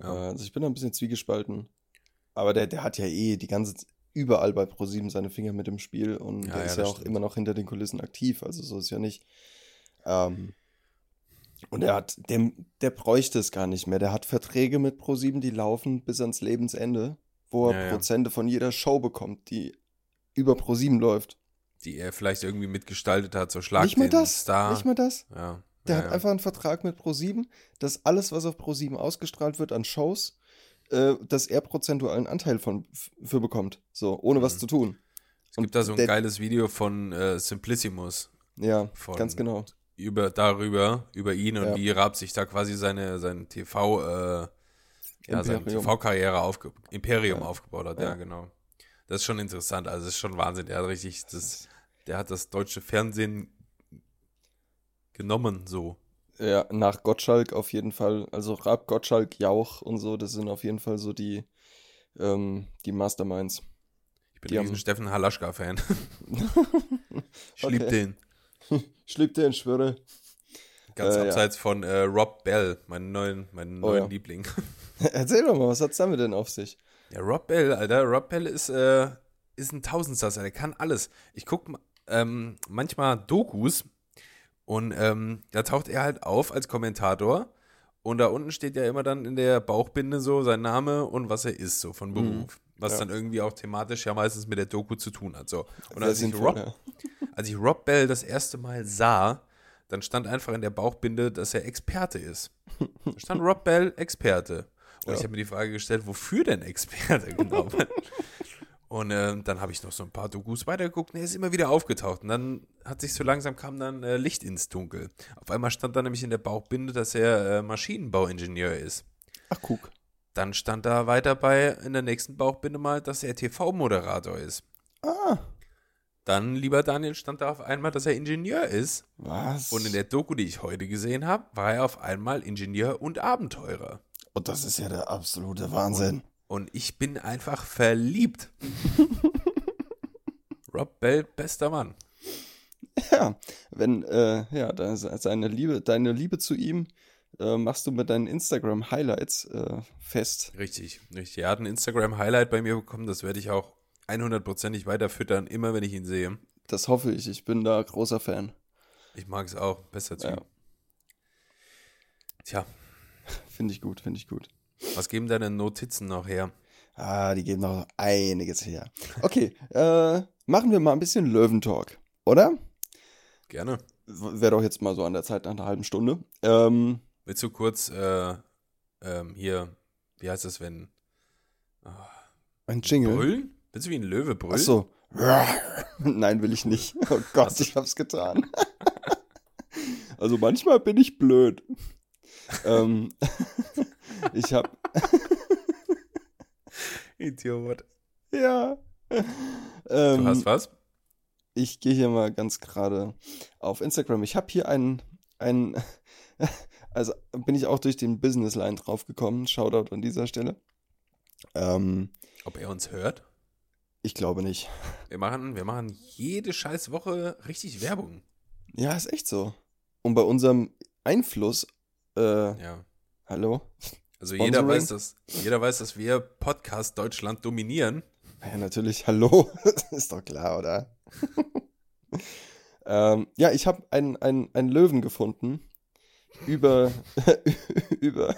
Ja. Äh, also ich bin da ein bisschen zwiegespalten. Aber der, der hat ja eh die ganze überall bei ProSieben seine Finger mit im Spiel und Ja, der ja, ist ja auch stimmt. immer noch hinter den Kulissen aktiv. Also so ist ja nicht. Ähm, und er hat, der, der bräuchte es gar nicht mehr. Der hat Verträge mit ProSieben, die laufen bis ans Lebensende, wo er ja. Prozente von jeder Show bekommt, die über ProSieben läuft. Die er vielleicht irgendwie mitgestaltet hat, so Schlag nicht mal den das. Star. Nicht mal das. ja. Der ja, hat ja. einfach einen Vertrag mit Pro7, dass alles, was auf Pro7 ausgestrahlt wird an Shows, äh, dass er prozentualen Anteil von für bekommt. So, ohne was Mhm. zu tun. Es gibt da so ein der- geiles Video von äh, Simplissimus Ja, von- ganz genau. über darüber, über ihn und Ja. wie Raab sich da quasi seine, sein TV, äh, ja, seine. TV-Karriere aufge Imperium aufgebaut hat. Ja. genau. Das ist schon interessant, also das ist schon Wahnsinn. Der hat richtig, das, der hat das deutsche Fernsehen genommen, so. Ja, nach Gottschalk auf jeden Fall. Also Raab, Gottschalk, Jauch und so, das sind auf jeden Fall so die, ähm, die Masterminds. Ich bin Die ein haben- Steffen Halaschka-Fan. (laughs) ich lieb Okay. den. Schlieb den, schwöre. Ganz Äh, ja. abseits von äh, Rob Bell, meinen neuen, meinen Oh, neuen ja. Liebling. (laughs) Erzähl doch mal, was hat's damit denn auf sich? Ja, Rob Bell, Alter. Rob Bell ist, äh, ist ein Tausendsasser, der kann alles. Ich gucke ähm, manchmal Dokus und ähm, da taucht er halt auf als Kommentator und da unten steht ja immer dann in der Bauchbinde so sein Name und was er ist, so von Beruf. Was Ja. dann irgendwie auch thematisch ja meistens mit der Doku zu tun hat. So. Und als ich, Rob, ja. als ich Rob Bell das erste Mal sah, dann stand einfach in der Bauchbinde, dass er Experte ist. Da stand Rob Bell Experte. Und Ja. ich habe mir die Frage gestellt, wofür denn Experte (laughs) genau? und äh, dann habe ich noch so ein paar Dokus weitergeguckt und er ist immer wieder aufgetaucht. Und dann hat sich so langsam kam dann äh, Licht ins Dunkel. Auf einmal stand da nämlich in der Bauchbinde, dass er äh, Maschinenbauingenieur ist. Ach, guck. Dann stand da weiter bei in der nächsten Bauchbinde mal, dass er TV-Moderator ist. Ah, Dann, lieber Daniel, stand da auf einmal, dass er Ingenieur ist. was? Und in der Doku, die ich heute gesehen habe, war er auf einmal Ingenieur und Abenteurer. Und das ist ja der absolute Wahnsinn. Und ich bin einfach verliebt. (laughs) Rob Bell, bester Mann. Ja, wenn, äh, ja, seine Liebe, deine Liebe zu ihm äh, machst du mit deinen Instagram-Highlights äh, fest. Richtig, richtig. Er hat ein Instagram-Highlight bei mir bekommen, das werde ich auch 100%ig weiter füttern, immer wenn ich ihn sehe. Das hoffe ich. Ich bin da großer Fan. Ich mag es auch, bester Typ. Ja. Tja, (laughs) Finde ich gut, finde ich gut. was geben deine Notizen noch her? Ah, die geben noch einiges her. Okay, (laughs) äh, machen wir mal ein bisschen Löwentalk, oder? Gerne. Wäre doch jetzt mal so an der Zeit nach einer halben Stunde. Ähm, Willst du kurz äh, ähm, hier, wie heißt das, wenn ein Jingle. brüllen? Willst du wie ein Löwe brüllen? Ach so. (laughs) Nein, will ich nicht. Oh Gott, ich hab's getan. Also manchmal bin ich blöd. Ähm, (laughs) ich hab, Idiot. ja. Du Ähm, hast was? ich gehe hier mal ganz gerade auf Instagram. Ich habe hier einen, einen, (laughs) also bin ich auch durch den Businessline draufgekommen. Shoutout an dieser Stelle. Ähm, Ob er uns hört? ich glaube nicht. Wir machen, wir machen jede scheiß Woche richtig Werbung. Ja, ist echt so. Und bei unserem Einfluss, äh, Ja. hallo? Also Sponsoring? jeder weiß, dass, jeder weiß, dass wir Podcast Deutschland dominieren. Ja, natürlich, hallo. (laughs) ist doch klar, oder? (laughs) ähm, ja, ich habe einen, einen, einen Löwen gefunden. Über, (laughs) über,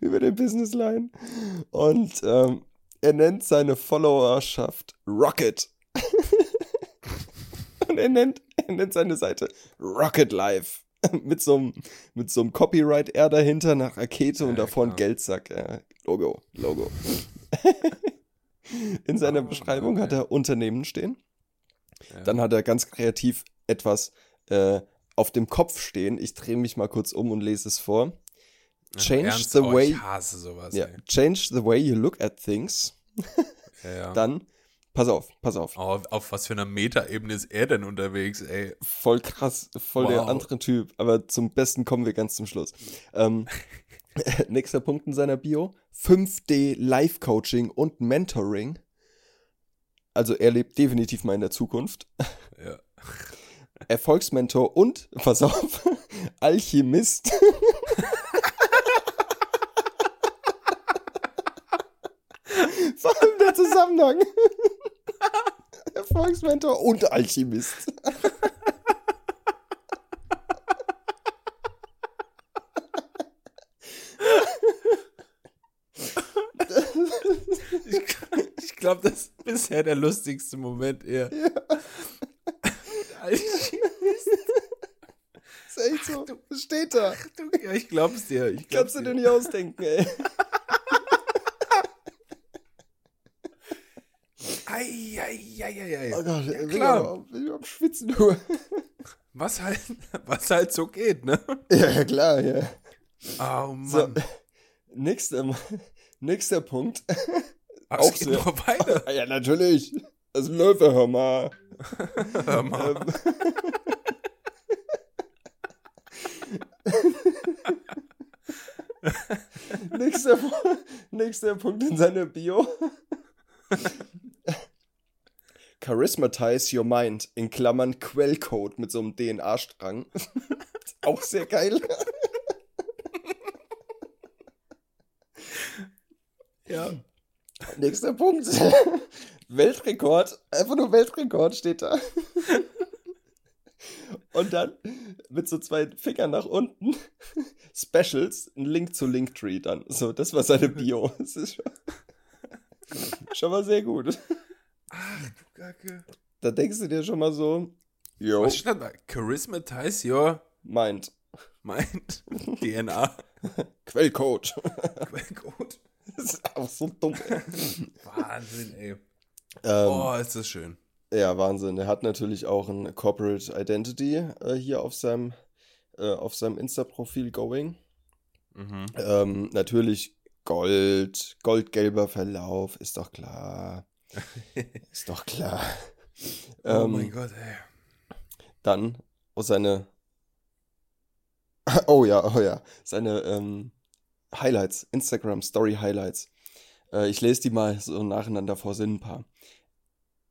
über den Businessline. Und ähm, er nennt seine Followerschaft Rocket. Und er nennt, er nennt seine Seite Rocket Life. (laughs) mit so einem mit so einem Copyright R dahinter nach Rakete und Ja, davor ein. Geldsack. Ja, Logo, Logo. (laughs) In seiner Oh, Beschreibung hat okay. er Unternehmen stehen. Ja. Dann hat er ganz kreativ etwas äh, auf dem Kopf stehen. Ich drehe mich mal kurz um und lese es vor. Change Ernst? the oh, way, Ich hasse sowas. ja, change the way you look at things. (laughs) Dann, pass auf, pass auf. Oh, auf, was für einer Metaebene ist er denn unterwegs, ey? Voll krass, voll der Wow. andere Typ. Aber zum Besten kommen wir ganz zum Schluss. Ähm, (laughs) nächster Punkt in seiner Bio: 5D Life Coaching und Mentoring. Also er lebt definitiv mal in der Zukunft. Ja. (laughs) Erfolgsmentor und, pass auf, (laughs) Alchemist. (laughs) Vor allem der Zusammenhang. (laughs) Erfolgsmentor und Alchemist. Ich, ich glaube, das ist bisher der lustigste Moment eher. Ist echt so. Steht da. ja, ich glaub's dir. Ich glaub's du dir. dir nicht ausdenken, ey. Eieieiei. Oh Gott, ja, klar. ich bin am Schwitzen, du. (laughs) Was halt, was halt so geht, ne? Ja, klar, ja. Oh So, Mann. (laughs) nächster, (laughs) nächster Punkt. Ach, auch sehr- noch weiter. ja, natürlich. Das Löwe, hör mal. Hör mal. Ähm, nächster, nächster Punkt in seiner Bio. Charismatize your mind, in Klammern Quellcode mit so einem DNA-Strang. (laughs) Auch sehr geil. (laughs) Ja. Nächster Punkt. (laughs) Weltrekord. Einfach nur Weltrekord steht da. Und dann mit so zwei Fingern nach unten. Specials, ein Link zu Linktree dann. So, das war seine Bio. Das ist schon, schon mal sehr gut. Ach du Kacke. Da denkst du dir schon mal so, yo, Was stand da? Charismatize your meint. mind. (laughs) DNA. Quellcode. Quellcode. Das (laughs) ist auch so dumm. ey. Wahnsinn, ey. Ähm, Oh, ist das schön. Ja, Wahnsinn. Er hat natürlich auch ein Corporate Identity äh, hier auf seinem, äh, auf seinem Insta-Profil going. Mhm. Ähm, natürlich Gold, goldgelber Verlauf, ist doch klar. (laughs) ist doch klar. Oh Ähm, mein Gott, ey. Dann oh, seine. (laughs) Oh ja, oh ja. Seine ähm, Highlights, Instagram Story Highlights. Äh, ich lese die mal so nacheinander vor, sind ein paar.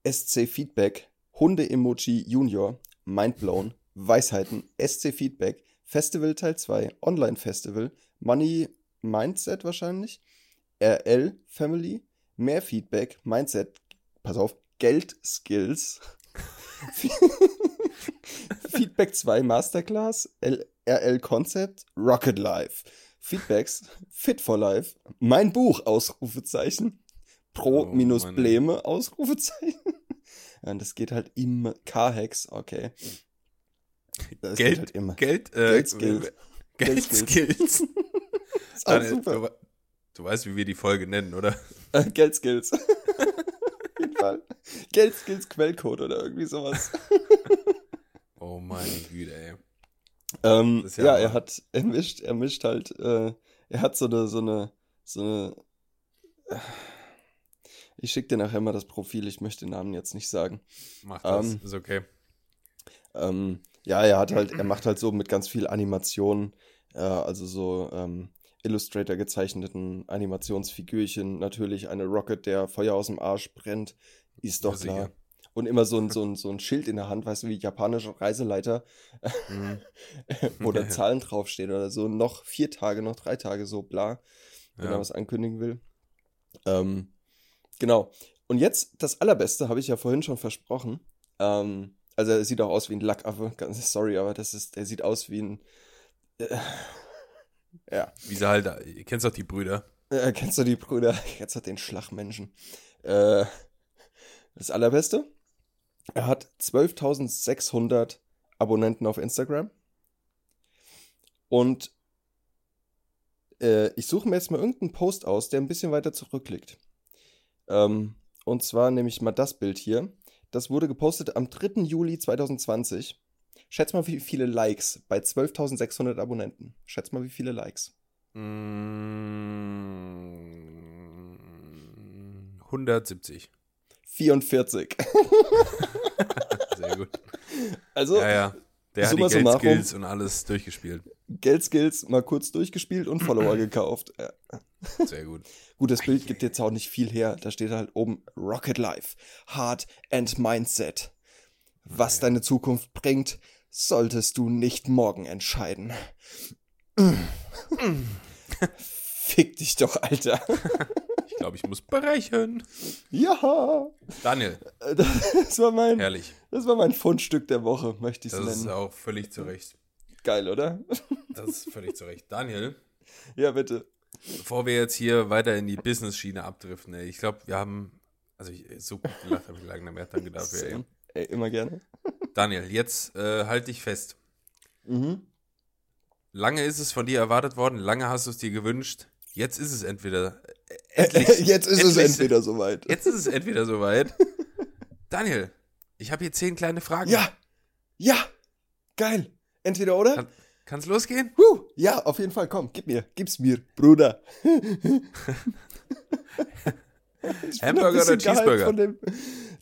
SC Feedback, Hunde-Emoji Junior, Mindblown, Weisheiten, SC Feedback, Festival Teil 2, Online-Festival, Money Mindset wahrscheinlich, RL Family, mehr Feedback, Mindset, pass auf, Geld Skills, (laughs) Feedback 2 Masterclass, L RL Concept, Rocket Life, Feedbacks, Fit for Life, mein Buch, Ausrufezeichen, Pro Oh, Ausrufezeichen. Und das geht halt immer, K-Hex, okay. Das geht Geld, halt immer. Geld, äh, Geldskills. Geldskills. (laughs) Ist auch Daniel, super. Du, weißt, wie wir die Folge nennen, oder? Äh, Geldskills. (laughs) Auf jeden Fall. Geldskills Quellcode oder irgendwie sowas. (laughs) Oh meine Güte, ey. Ähm, ja, ja er hat, er mischt, er mischt halt, äh, er hat so eine, so eine, so eine, äh, ich schicke dir nachher mal das Profil, ich möchte den Namen jetzt nicht sagen. Mach das, Ähm, ist okay. Ähm, ja, er hat halt, er macht halt so mit ganz viel Animationen, äh, also so ähm, Illustrator gezeichneten Animationsfigürchen, natürlich eine Rocket, der Feuer aus dem Arsch brennt, ist doch Ja, klar. sicher. Und immer so ein, (laughs) so, ein, so ein Schild in der Hand, weißt du, wie japanische Reiseleiter, Mhm. (laughs) wo da (laughs) Ja. Zahlen draufstehen oder so, noch vier Tage, noch drei Tage, so bla, wenn Ja. er was ankündigen will. Ähm, genau. Und jetzt das Allerbeste, habe ich ja vorhin schon versprochen. Ähm, also er sieht auch aus wie ein Lackaffe, ganz sorry, aber das ist, er sieht aus wie ein. Äh, ja. Wie sie halt, ihr kennst doch die Brüder. Äh, kennst du die Brüder? Jetzt hat den Schlagmenschen. Äh, das Allerbeste. Er hat 12.600 Abonnenten auf Instagram. Und äh, ich suche mir jetzt mal irgendeinen Post aus, der ein bisschen weiter zurückliegt. Ähm, und zwar nehme ich mal das Bild hier. Das wurde gepostet am 3. Juli 2020. Schätz mal, wie viele Likes bei 12.600 Abonnenten. Schätz mal, wie viele Likes. Mm, 170. 44. (laughs) Sehr gut. Also, Ja, ja. Der hat die. Geldskills und alles durchgespielt. Geldskills mal kurz durchgespielt und Follower (clears throat) gekauft. Ja. Sehr gut. Gut, das Bild gibt jetzt auch nicht viel her. Da steht halt oben Rocket Life, Heart and Mindset. Was deine Zukunft bringt, solltest du nicht morgen entscheiden. Fick dich doch, Alter. Ich glaube, ich muss berechnen. Ja, Daniel, das war mein, herrlich. das war mein Fundstück der Woche, möchte ich es Das ist nennen. auch völlig zu Recht. Geil, oder? Das ist völlig zu Recht. Daniel, Ja, bitte. bevor wir jetzt hier weiter in die Business-Schiene abdriften, ey, ich glaube, wir haben, also ich, so gut gelacht habe ich lange nicht mehr, danke dafür, ey. Ey, immer gerne. Daniel, jetzt äh, halt dich fest. Mhm. Lange ist es von dir erwartet worden, lange hast du es dir gewünscht. Jetzt ist es entweder äh, (laughs) endlich, Jetzt ist es endlich- entweder soweit. Jetzt ist es entweder soweit. (laughs) Daniel, ich habe hier zehn kleine Fragen. Ja, ja, geil. Entweder oder? Kann, kann's losgehen? Huh, ja, auf jeden Fall. Komm, gib mir, gib's mir, Bruder. (laughs) Hamburger oder Cheeseburger? Von dem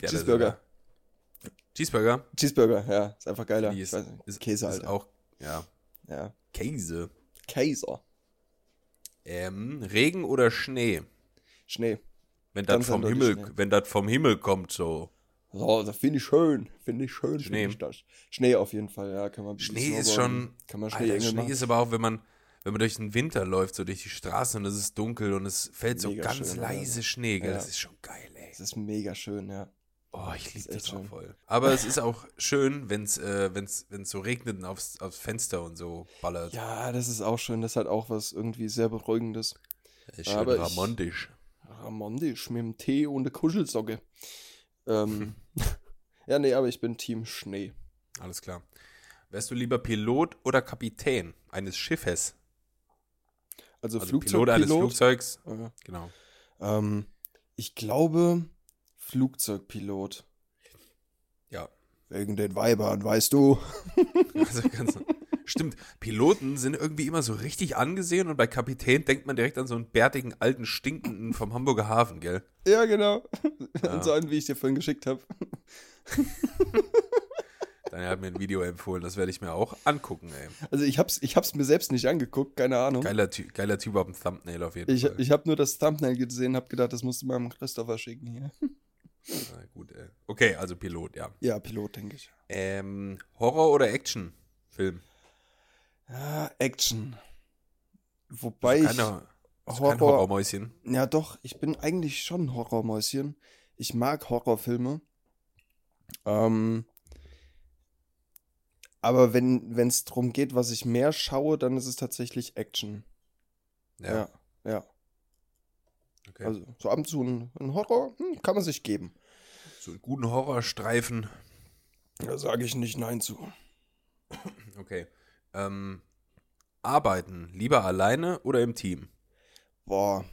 Ja, Cheeseburger. Ist- Cheeseburger? Cheeseburger, ja, ist einfach geiler. Ist, ist, Käse, ist Alter. auch, ja, Ja. Käse. Käse. Ähm, Regen oder Schnee? Schnee. Wenn das vom eindeutig Himmel, Schnee. wenn das vom Himmel kommt, so. So, das finde ich schön. Finde ich schön. Schnee. Ich das. Schnee auf jeden Fall, ja. Kann man Schnee ist schon, Kann man Alter, Schneeengel Schnee machen. ist aber auch, wenn man, wenn man durch den Winter läuft, so durch die Straßen und es ist dunkel und es fällt so Mega ganz schön, leise ja. Schnee, gell? Ja. Das ist schon geil, ey. Das ist mega schön, ja. Oh, ich liebe das auch schön. voll. Aber es ist auch schön, wenn es äh, wenn's, wenn's so regnet und aufs, aufs Fenster und so ballert. Ja, das ist auch schön. Das hat auch was irgendwie sehr Beruhigendes. ist schön aber ich- romantisch. Ramondisch mit dem Tee und der Kuschelsocke. Ähm, (laughs) (laughs) ja, nee, aber ich bin Team Schnee. Alles klar. Wärst du lieber Pilot oder Kapitän eines Schiffes? Also, Also Flugzeug, Pilot eines Flugzeugs. Äh, Genau. ähm, ich glaube, Flugzeugpilot. Ja. Wegen den Weibern, weißt du. (laughs) Also ganz, stimmt. Piloten sind irgendwie immer so richtig angesehen und bei Kapitän denkt man direkt an so einen bärtigen, alten, stinkenden vom Hamburger Hafen, gell? Ja, genau. Ja. so einen, wie ich dir vorhin geschickt habe. (laughs) Daniel hat mir ein Video empfohlen, das werde ich mir auch angucken, ey. Also ich hab's, ich hab's mir selbst nicht angeguckt, keine Ahnung. Geiler, Ty geiler Typ auf dem Thumbnail auf jeden Ich, Fall. ich habe nur das Thumbnail gesehen, habe gedacht, das musst du mal Christopher schicken hier. Na gut, ey. Okay, also Pilot, ja. Ja, Pilot, denke ich. Ähm, Horror- oder Actionfilm? Ja, Action. Wobei ich. Keine, also Horror- kein Horrormäuschen. Ja, doch, ich bin eigentlich schon ein Horrormäuschen. Ich mag Horrorfilme. Ähm, aber wenn es darum geht, was ich mehr schaue, dann ist es tatsächlich Action. Ja, Ja, ja. Okay. Also so ab und zu ein, ein Horror hm, kann man sich geben. so einen guten Horrorstreifen. Da sage ich nicht Nein zu. Okay. Ähm, arbeiten, lieber alleine oder im Team? Boah.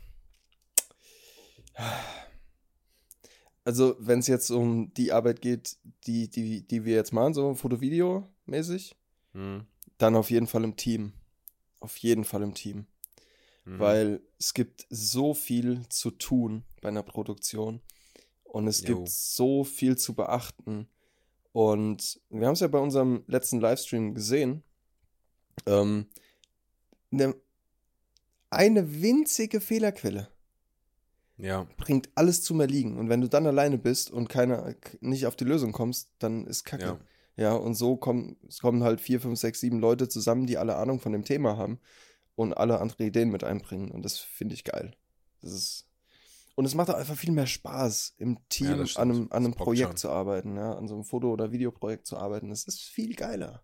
Also, wenn es jetzt um die Arbeit geht, die, die, die wir jetzt machen, so Foto-Video-mäßig, Hm. dann auf jeden Fall im Team. Auf jeden Fall im Team. Mhm. Weil es gibt so viel zu tun bei einer Produktion. Und es Jo. gibt so viel zu beachten. Und wir haben es ja bei unserem letzten Livestream gesehen. Ähm, ne, eine winzige Fehlerquelle Ja, bringt alles zum Erliegen. Und wenn du dann alleine bist und keine, nicht auf die Lösung kommst, dann ist Kacke. ja. Ja, und so kommen, es kommen halt vier, fünf, sechs, sieben Leute zusammen, die alle Ahnung von dem Thema haben und alle andere Ideen mit einbringen. Und das finde ich geil. Das ist. Und es macht auch einfach viel mehr Spaß, im Team Ja, an einem, an einem Projekt schon. zu arbeiten, ja, an so einem Foto- oder Videoprojekt zu arbeiten. Das ist viel geiler.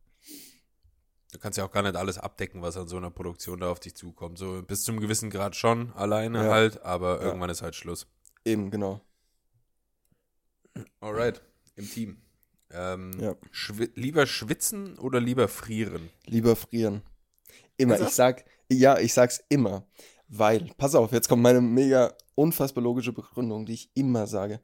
Du kannst ja auch gar nicht alles abdecken, was an so einer Produktion da auf dich zukommt. So bis zum gewissen Grad schon, alleine Ja. halt, aber Ja. irgendwann ist halt Schluss. Eben, genau. Alright, im Team. Ähm, Ja. schwi lieber schwitzen oder lieber frieren? Lieber frieren. Immer. Also? Ich sag, ja, ich sag's immer. Weil, pass auf, jetzt kommt meine mega unfassbar logische Begründung, die ich immer sage.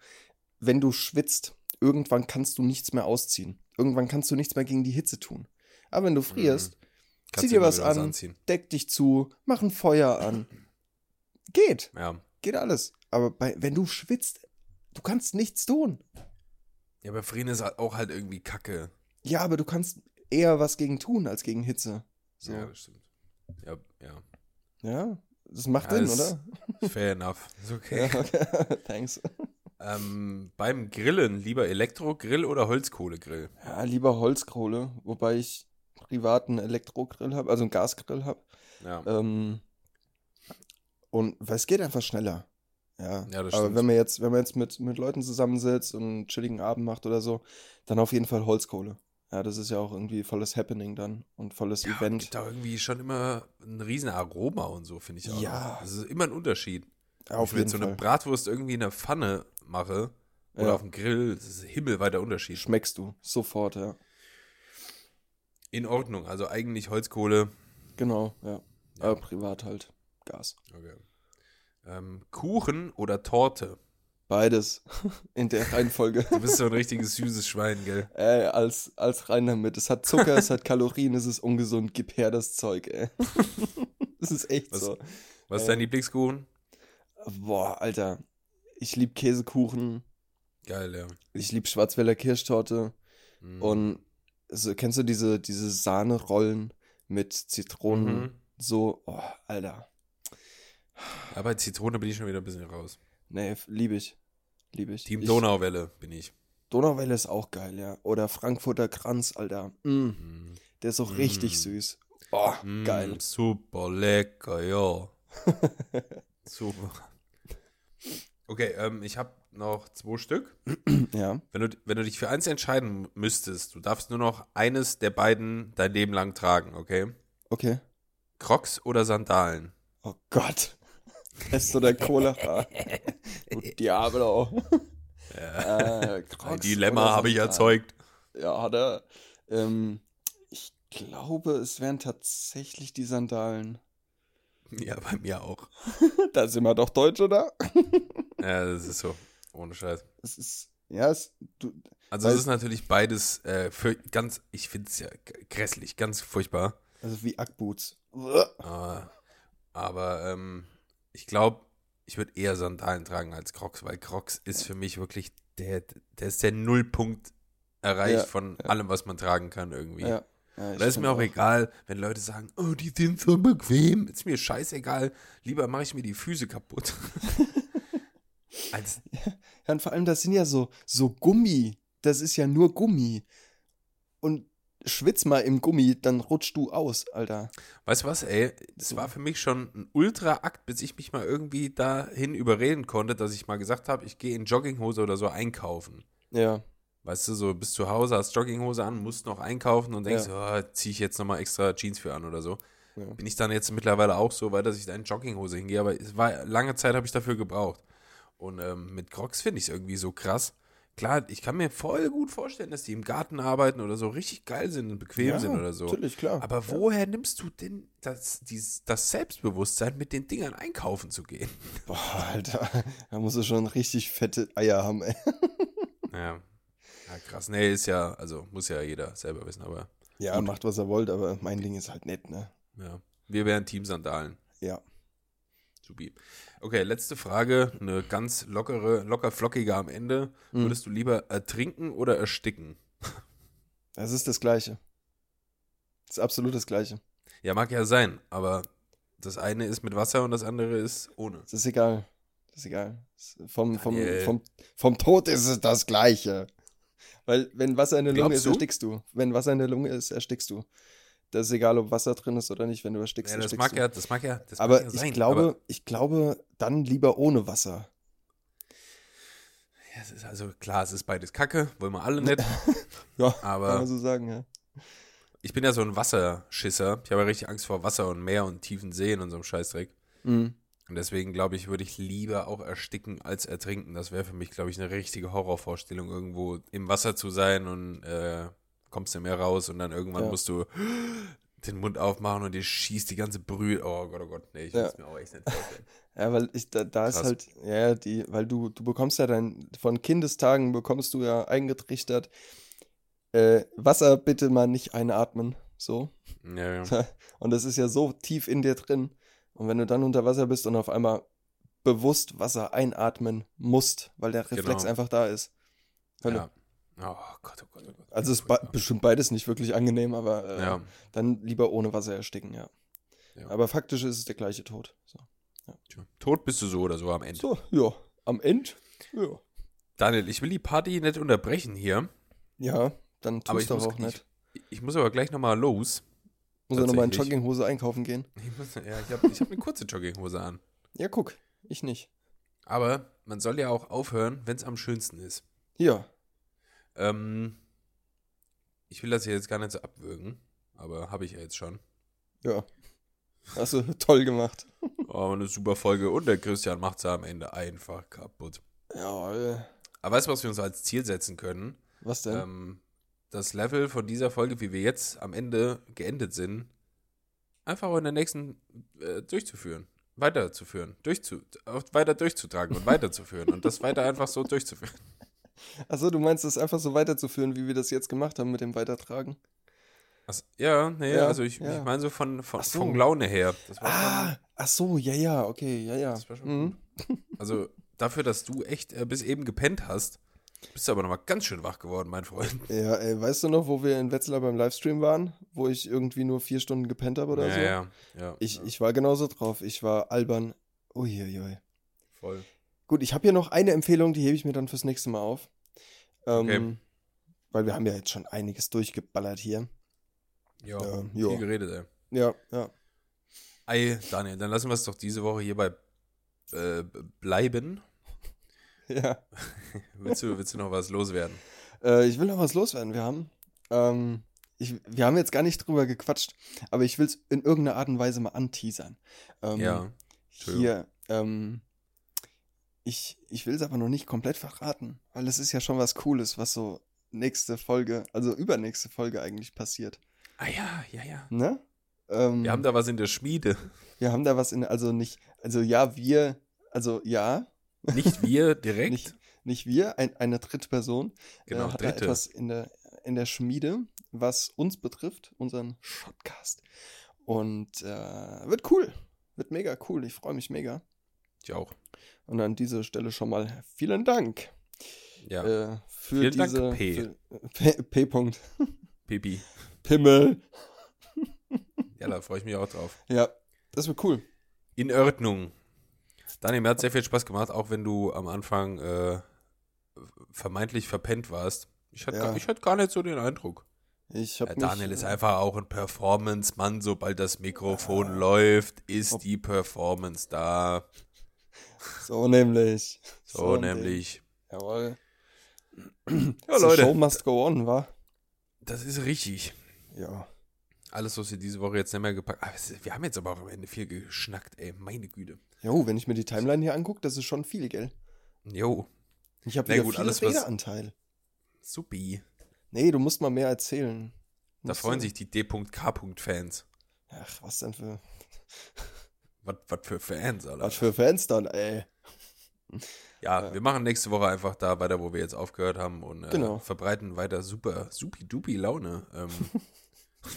Wenn du schwitzt, irgendwann kannst du nichts mehr ausziehen. Irgendwann kannst du nichts mehr gegen die Hitze tun. Aber wenn du frierst, Kannst zieh dir was an, anziehen. deck dich zu, mach ein Feuer an. Geht, Ja. geht alles. Aber bei, wenn du schwitzt, du kannst nichts tun. ja, aber frieren ist halt auch halt irgendwie kacke. Ja, aber du kannst eher was gegen tun als gegen Hitze. So. Ja, Ja, das stimmt. Ja, ja. das macht Ja, Sinn, oder? Fair enough. Ist okay. Ja, okay. (laughs) Thanks. Ähm, beim Grillen lieber Elektrogrill oder Holzkohlegrill? Ja, lieber Holzkohle, wobei ich privaten Elektrogrill habe, also einen Gasgrill habe. Ja. Ähm, und weil es geht einfach schneller. Ja, Ja, das aber stimmt. wenn man jetzt, wenn man jetzt mit, mit Leuten zusammensitzt und einen chilligen Abend macht oder so, dann auf jeden Fall Holzkohle. Ja, das ist ja auch irgendwie volles Happening dann und volles Ja, Event. gibt da irgendwie schon immer ein riesen Aroma und so, finde ich auch. Ja. Das ist immer ein Unterschied. Ja, Wenn auf ich mir jetzt jeden so eine Fall. Bratwurst irgendwie in der Pfanne mache oder Ja. auf dem Grill, das ist ein himmelweiter Unterschied. Schmeckst du sofort, ja. In Ordnung, also eigentlich Holzkohle. Genau, ja. Aber privat halt Gas. Okay. Ähm, Kuchen oder Torte? Beides. In der Reihenfolge. Du bist so ein richtiges süßes Schwein, gell? Ey, als, als rein damit. Es hat Zucker, es hat Kalorien, es ist ungesund. Gib her das Zeug, ey. (laughs) Das ist echt Was- so. Was ist Äh. dein Lieblingskuchen? Boah, Alter. Ich lieb Käsekuchen. Geil, ja. Ich lieb Schwarzwälder Kirschtorte. Mhm. Und so, kennst du diese, diese Sahnerollen mit Zitronen? Mhm. So, oh, Alter. Ja, bei Zitrone bin ich schon wieder ein bisschen raus. Nee, liebe ich. Liebe ich. Team ich, Donauwelle bin ich. Donauwelle ist auch geil, ja. Oder Frankfurter Kranz, Alter. Mm, Mhm. der ist auch richtig Mm. süß. Oh, Mm, geil. Super lecker, ja. (laughs) super. Okay, ähm, ich habe noch zwei Stück. (clears throat) Ja, Wenn du, wenn du dich für eins entscheiden müsstest, du darfst nur noch eines der beiden dein Leben lang tragen, okay? okay. Crocs oder Sandalen? Oh Gott. Pest oder Cholera. du Diablo. Ja. Äh, Ein Dilemma habe ich erzeugt. Ja, hat er. Ähm, ich glaube, es wären tatsächlich die Sandalen. Ja, bei mir auch. (laughs) da sind wir doch deutsch, oder? Ja, das ist so. Ohne Scheiß. Es ist, ja, es, du, Also es ist natürlich beides äh, für ganz, ich finde es ja grässlich, ganz furchtbar. also wie Ackboots. Aber, aber ähm, ich glaube, ich würde eher Sandalen tragen als Crocs, weil Crocs ist für mich wirklich der, der ist der Nullpunkt erreicht Ja, von allem, was man tragen kann irgendwie. Ja. ja Da ist mir auch egal, wenn Leute sagen, oh, die sind so bequem. Ist mir scheißegal. Lieber mache ich mir die Füße kaputt. (laughs) als, Ja, und vor allem, das sind ja so, so Gummi. Das ist ja nur Gummi. Und schwitz mal im Gummi, dann rutschst du aus, Alter. weißt du was, ey? Das war für mich schon ein Ultra-Akt, bis ich mich mal irgendwie dahin überreden konnte, dass ich mal gesagt habe, ich gehe in Jogginghose oder so einkaufen. Ja. Weißt du, so bist zu Hause, hast Jogginghose an, musst noch einkaufen und denkst, oh, ziehe ich jetzt nochmal extra Jeans für an oder so. Ja. Bin ich dann jetzt mittlerweile auch so weit, dass ich da in Jogginghose hingehe, aber es war lange Zeit habe ich dafür gebraucht. Und ähm, mit Crocs finde ich es irgendwie so krass. Klar, ich kann mir voll gut vorstellen, dass die im Garten arbeiten oder so richtig geil sind und bequem ja, sind oder so. Natürlich, klar. Aber woher nimmst du denn das, dies, das Selbstbewusstsein, mit den Dingern einkaufen zu gehen? (laughs) Boah, Alter. Da musst du schon richtig fette Eier haben, ey. (laughs) Ja. ja, krass. Nee, ist ja, also muss ja jeder selber wissen, aber Ja, macht, was er wollt, aber mein Ding ist halt nett, ne? ja. Wir wären Team Sandalen. Ja. Supi. Okay, letzte Frage, eine ganz lockere, locker flockige am Ende. Mhm. Würdest du lieber ertrinken oder ersticken? Das ist das Gleiche. Das ist absolut das Gleiche. Ja, mag ja sein, aber das eine ist mit Wasser und das andere ist ohne. Das ist egal. Das ist egal. Vom, vom, vom, vom Tod ist es das Gleiche. Weil, wenn Wasser in der Lunge Glaubst ist, du? erstickst du. Wenn Wasser in der Lunge ist, erstickst du. Das ist egal, ob Wasser drin ist oder nicht. Wenn du erstickst, Ja, das mag du. ja, das mag ja, das aber mag ja ich sein. glaube, aber, ich glaube, dann lieber ohne Wasser. ja, es ist also klar, es ist beides Kacke, wollen wir alle nicht. (laughs) Ja, kann aber man so sagen, ja. ich bin ja so ein Wasserschisser. Ich habe ja richtig Angst vor Wasser und Meer und tiefen Seen und so einem Scheißdreck. Mhm. Und deswegen glaube ich, würde ich lieber auch ersticken als ertrinken. Das wäre für mich, glaube ich, eine richtige Horrorvorstellung, irgendwo im Wasser zu sein und äh, kommst du mehr raus und dann irgendwann Ja. musst du den Mund aufmachen und dir schießt die ganze Brühe. Oh Gott, oh Gott, nee, ich Ja. mir auch echt nicht vorstellen. (laughs) Ja, weil ich, da, da ist halt, ja, die, weil du, du bekommst ja dann, von Kindestagen bekommst du ja eingetrichtert, äh, Wasser bitte mal nicht einatmen, so. Ja, ja. (laughs) Und das ist ja so tief in dir drin. Und wenn du dann unter Wasser bist und auf einmal bewusst Wasser einatmen musst, weil der Reflex Genau. einfach da ist. Hölle. ja. Oh Gott, oh Gott, oh Gott. Also es ist be bestimmt beides nicht wirklich angenehm, aber äh, Ja, dann lieber ohne Wasser ersticken, ja. Ja. Aber faktisch ist es der gleiche Tod. So, tja. tot bist du so oder so am Ende. so ja, am Ende, ja. Daniel, ich will die Party nicht unterbrechen hier. Ja, dann tust muss, auch nicht. Ich, ich muss aber gleich nochmal los. Muss er nochmal in. Jogginghose einkaufen gehen? Ich, muss, ja, ich habe ich hab eine kurze Jogginghose an. Ja, guck, ich nicht. Aber man soll ja auch aufhören, wenn es am schönsten ist. Ja, Ähm, ich will das hier jetzt gar nicht so abwürgen, aber habe ich ja jetzt schon. ja. Hast du (laughs) toll gemacht. Oh, eine super Folge und der Christian macht es am Ende einfach kaputt. Ja, äh, Aber weißt du, was wir uns als Ziel setzen können? was denn? Ähm, das Level von dieser Folge, wie wir jetzt am Ende geendet sind, einfach auch in der nächsten äh, durchzuführen. weiterzuführen, durchzu, weiter durchzutragen und weiterzuführen und das weiter (laughs) einfach so durchzuführen. Achso, du meinst es einfach so weiterzuführen, wie wir das jetzt gemacht haben mit dem Weitertragen? Also, ja, nee, Ja, also ich, ja. ich meine so von, von, Ach so. von Laune her. Das Ah, ach so, ja, ja, okay, ja, ja. Das Mhm. also dafür, dass du echt äh, bis eben gepennt hast, bist du aber nochmal ganz schön wach geworden, mein Freund. (laughs) Ja, ey, weißt du noch, wo wir in Wetzlar beim Livestream waren, wo ich irgendwie nur vier Stunden gepennt habe oder ja, so? ja, ja. Ich, ja, ich war genauso drauf. Ich war albern. Uiuiui. voll. Gut, ich habe hier noch eine Empfehlung, die hebe ich mir dann fürs nächste Mal auf. Ähm, Okay. Weil wir haben ja jetzt schon einiges durchgeballert hier. Ja, Ähm, viel jo. geredet, ey. Ja, ja. Ey, Daniel, dann lassen wir es doch diese Woche hierbei äh, bleiben. (laughs) Ja. (laughs) Willst du, willst du noch was loswerden? Äh, ich will noch was loswerden. Wir haben, ähm, ich, wir haben jetzt gar nicht drüber gequatscht, aber ich will es in irgendeiner Art und Weise mal anteasern. Ähm, ja. Hier, ähm, ich, ich will es aber noch nicht komplett verraten, weil es ist ja schon was Cooles, was so nächste Folge, also übernächste Folge eigentlich passiert. Ah ja, ja, ja. Ne? Ähm, Wir haben da was in der Schmiede. wir haben da was in, also nicht, also ja, wir, also ja, Nicht wir direkt. (laughs) nicht, nicht wir, ein, eine dritte Person genau, äh, hat da dritte. etwas in der, in der Schmiede, was uns betrifft, unseren Shotcast. Und äh, wird cool. Wird mega cool. Ich freue mich mega. Ich auch. Und an dieser Stelle schon mal vielen Dank Ja. äh, für Vielen Dank, diese P. Für, P. P. Pipi. (laughs) Pimmel. (laughs) Ja, da freue ich mich auch drauf. Ja, das wird cool. In Ordnung. Daniel, mir hat sehr viel Spaß gemacht, auch wenn du am Anfang äh, vermeintlich verpennt warst. Ich hatte, Ja. gar, ich hatte gar nicht so den Eindruck. Ich hab Äh, mich, Daniel ist äh, einfach auch ein Performance-Mann. Sobald das Mikrofon läuft, ist Ob- die Performance da. So nämlich. So, Ding. nämlich. Jawohl. (clears throat) Ja, The Leute. Show must go on, wa? Das ist richtig. Ja. Alles, was wir diese Woche jetzt nicht mehr gepackt haben. Wir haben jetzt aber auch am Ende viel geschnackt, ey. Meine Güte. Jo, wenn ich mir die Timeline hier angucke, das ist schon viel, gell? Jo, Ich habe wieder gut, viel alles, was- Redeanteil. supi. Nee, du musst mal mehr erzählen. Da freuen du- sich die D.K.-Fans. Ach, was denn für, (laughs) Was für Fans, Alter. was für Fans dann, ey. Ja, wir machen nächste Woche einfach da weiter, wo wir jetzt aufgehört haben und äh, Genau. verbreiten weiter super, supi-dupi Laune. Ähm, (laughs)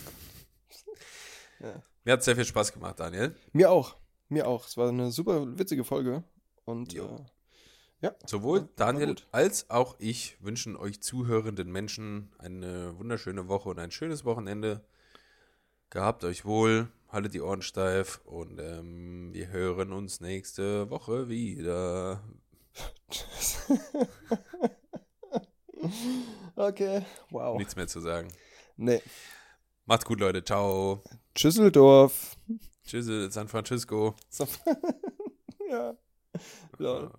Ja. Mir hat sehr viel Spaß gemacht, Daniel. Mir auch. Mir auch. Es war eine super witzige Folge. Und äh, ja. Sowohl war Daniel als auch ich wünschen euch zuhörenden Menschen eine wunderschöne Woche und ein schönes Wochenende. Gehabt euch wohl, haltet die Ohren steif und ähm, wir hören uns nächste Woche wieder. (laughs) okay. Wow. Nichts mehr zu sagen. Nee. Macht's gut, Leute. Ciao. Tschüsseldorf. Tschüss, San Francisco. (laughs) Ja. ja.